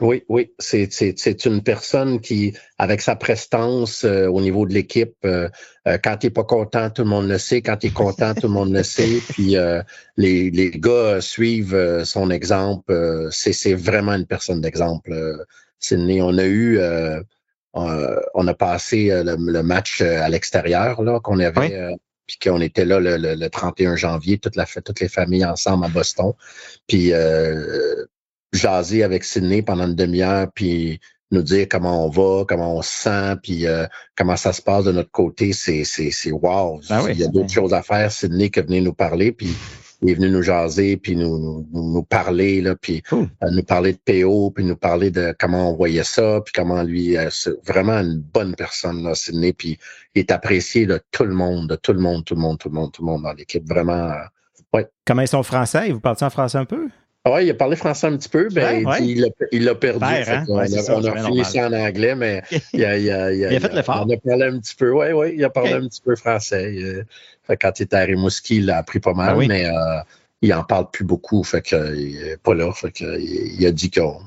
Oui, oui, c'est c'est c'est une personne qui, avec sa prestance euh, au niveau de l'équipe, euh, euh, quand il est pas content, tout le monde le sait. Quand il est content, tout le monde le sait. Puis euh, les les gars suivent euh, son exemple. Euh, c'est c'est vraiment une personne d'exemple. Euh, Sidney, on a eu, on a passé euh, le, le match à l'extérieur là qu'on avait. Oui. euh, puis qu'on était là le, le- le 31 janvier, toute la, toutes les familles ensemble à Boston. Puis euh, jaser avec Sydney pendant une demi-heure, puis nous dire comment on va, comment on se sent, puis euh, comment ça se passe de notre côté, c'est wow. Ben oui. Il y a d'autres choses à faire. Sydney qui est venu nous parler, puis il est venu nous jaser, puis nous, nous, nous- nous parler, là, puis Cool. euh, nous parler de PO, puis nous parler de comment on voyait ça, puis comment lui, euh, c'est vraiment une bonne personne, là, Sydney, puis il est apprécié de tout le monde, de tout le monde, tout le monde, tout le monde, tout le monde dans l'équipe. Vraiment, euh, Comment ils sont français? Vous parlez en français un peu? Ah ouais, il a parlé français un petit peu, ben, Ouais, il l'a- il l'a perdu. Père, hein? Ouais, a, ça, on a fini ça en anglais, mais il a, il a, il a, Il a fait l'effort. On a parlé un petit peu, oui, oui, il a parlé un petit peu français. Il, fait, quand il était à Rimouski, il l'a appris pas mal, Ah oui. mais euh, il en parle plus beaucoup, fait que pas là. Fait que, il, il a dit qu'on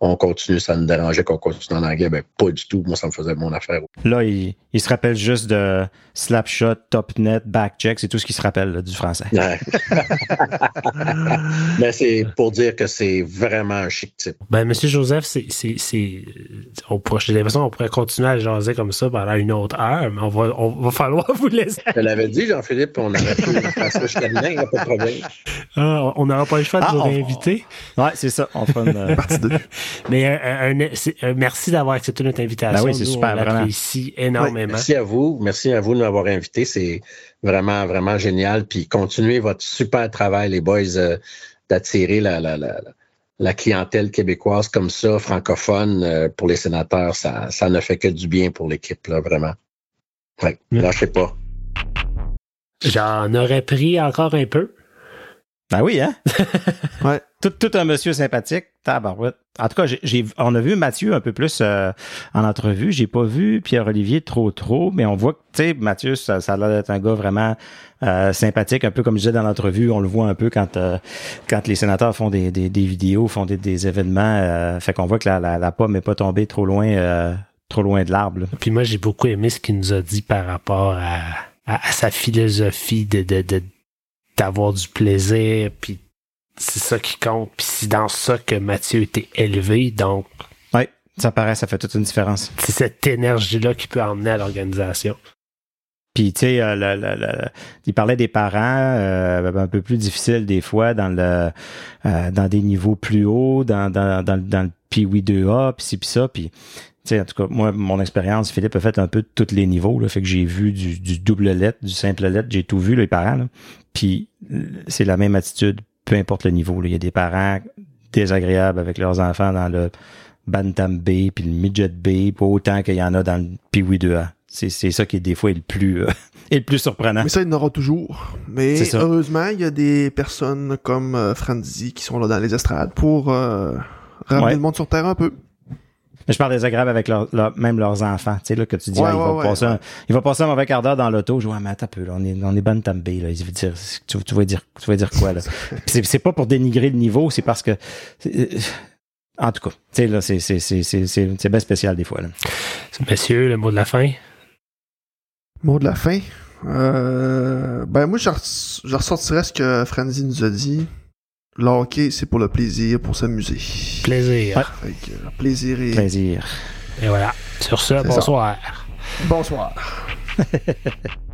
on continue, ça nous dérangeait qu'on continue en anglais, ben pas du tout. Moi, ça me faisait mon affaire. Là, il, il se rappelle juste de slapshot, top net, back check, c'est tout ce qu'il se rappelle là, du français. Ouais. mais c'est pour dire que c'est vraiment un chic type. Ben, Monsieur Joseph, c'est, c'est, c'est, on pourrait, j'ai l'impression qu'on pourrait continuer à jaser comme ça pendant une autre heure, mais on va, on va falloir vous laisser. Je te l'avais dit, Jean-Philippe, on aurait pu faire ça jusqu'à demain, il n'y a pas de problème. Ah, on n'aura pas le choix de Ah, vous on- réinviter. Ouais, c'est ça. On fera une, euh, Partie 2. Mais euh, un- un- un merci d'avoir accepté notre invitation. Ben oui, c'est super, on l'apprécie énormément. Merci à vous. Merci à vous de m'avoir invité. C'est vraiment, vraiment génial. Puis continuez votre super travail, les boys, euh, d'attirer la, la, la, la clientèle québécoise comme ça, francophone, euh, pour les sénateurs, ça, ça ne fait que du bien pour l'équipe, là, vraiment. Ouais, Mm. lâchez pas. J'en aurais pris encore un peu. Ben oui, hein? Ouais. Tout, tout un monsieur sympathique. Tabarouette. En tout cas, j'ai, on a vu Mathieu un peu plus euh, en entrevue. J'ai pas vu Pierre-Olivier trop, trop, mais on voit que, tu sais, Mathieu, ça, ça a l'air d'être un gars vraiment euh, sympathique, un peu comme je disais dans l'entrevue. On le voit un peu quand euh, quand les sénateurs font des, des, des vidéos, font des, des événements. euh, fait qu'on voit que la, la, la pomme n'est pas tombée trop loin, euh, trop loin de l'arbre. Puis moi, j'ai beaucoup aimé ce qu'il nous a dit par rapport à, à- à sa philosophie de, de, de- d'avoir du plaisir, puis c'est ça qui compte, puis c'est dans ça que Mathieu était élevé, donc Oui, ça paraît, ça fait toute une différence. c'est cette énergie-là qui peut emmener à l'organisation. Puis, tu sais, euh, le- le- le- il parlait des parents euh, un peu plus difficiles des fois dans le euh, dans des niveaux plus hauts, dans, dans, dans, le- dans le Pee-Wee 2A, puis ci, puis ça. Puis, tu sais, en tout cas, moi, mon expérience, Philippe a fait un peu de tous les niveaux. Là, fait que j'ai vu du, du double lettre, du simple lettre, j'ai tout vu, les parents. Là. Puis, c'est la même attitude, peu importe le niveau. là. Il y a des parents désagréables avec leurs enfants dans le Bantam B, puis le Midget B, pas autant qu'il y en a dans le Pee-Wee 2A. C'est, c'est ça qui est des fois est le plus, euh, est le plus surprenant. Mais ça, il y en aura toujours. Mais heureusement, il y a des personnes comme euh, Franzi qui sont là dans les estrades pour euh, ramener Ouais. le monde sur terre un peu. Mais je parle des agréables avec leur, leur- même leurs enfants. Tu sais, là, que tu dis, Ouais, ah, il, va ouais, passer ouais, un, il va passer un mauvais quart d'heure dans l'auto. Je vois, mais attends un peu, là, on est, on est bonne tambée, là. Il veut dire, tu, tu vas dire, tu vas dire quoi, là? C'est, c'est pas pour dénigrer le niveau, c'est parce que, euh, en tout cas, tu sais, là, c'est, c'est, c'est, c'est, c'est, c'est bien spécial des fois, là. Monsieur, le mot de la fin? Mot de la fin? Euh, ben moi, je ressortirais ce que Franzi nous a dit. Le hockey, c'est pour le plaisir, pour s'amuser. Plaisir. Ouais. Fait que, euh, plaisir et... Plaisir. Et voilà. Sur ce, ça. bonsoir. Bonsoir.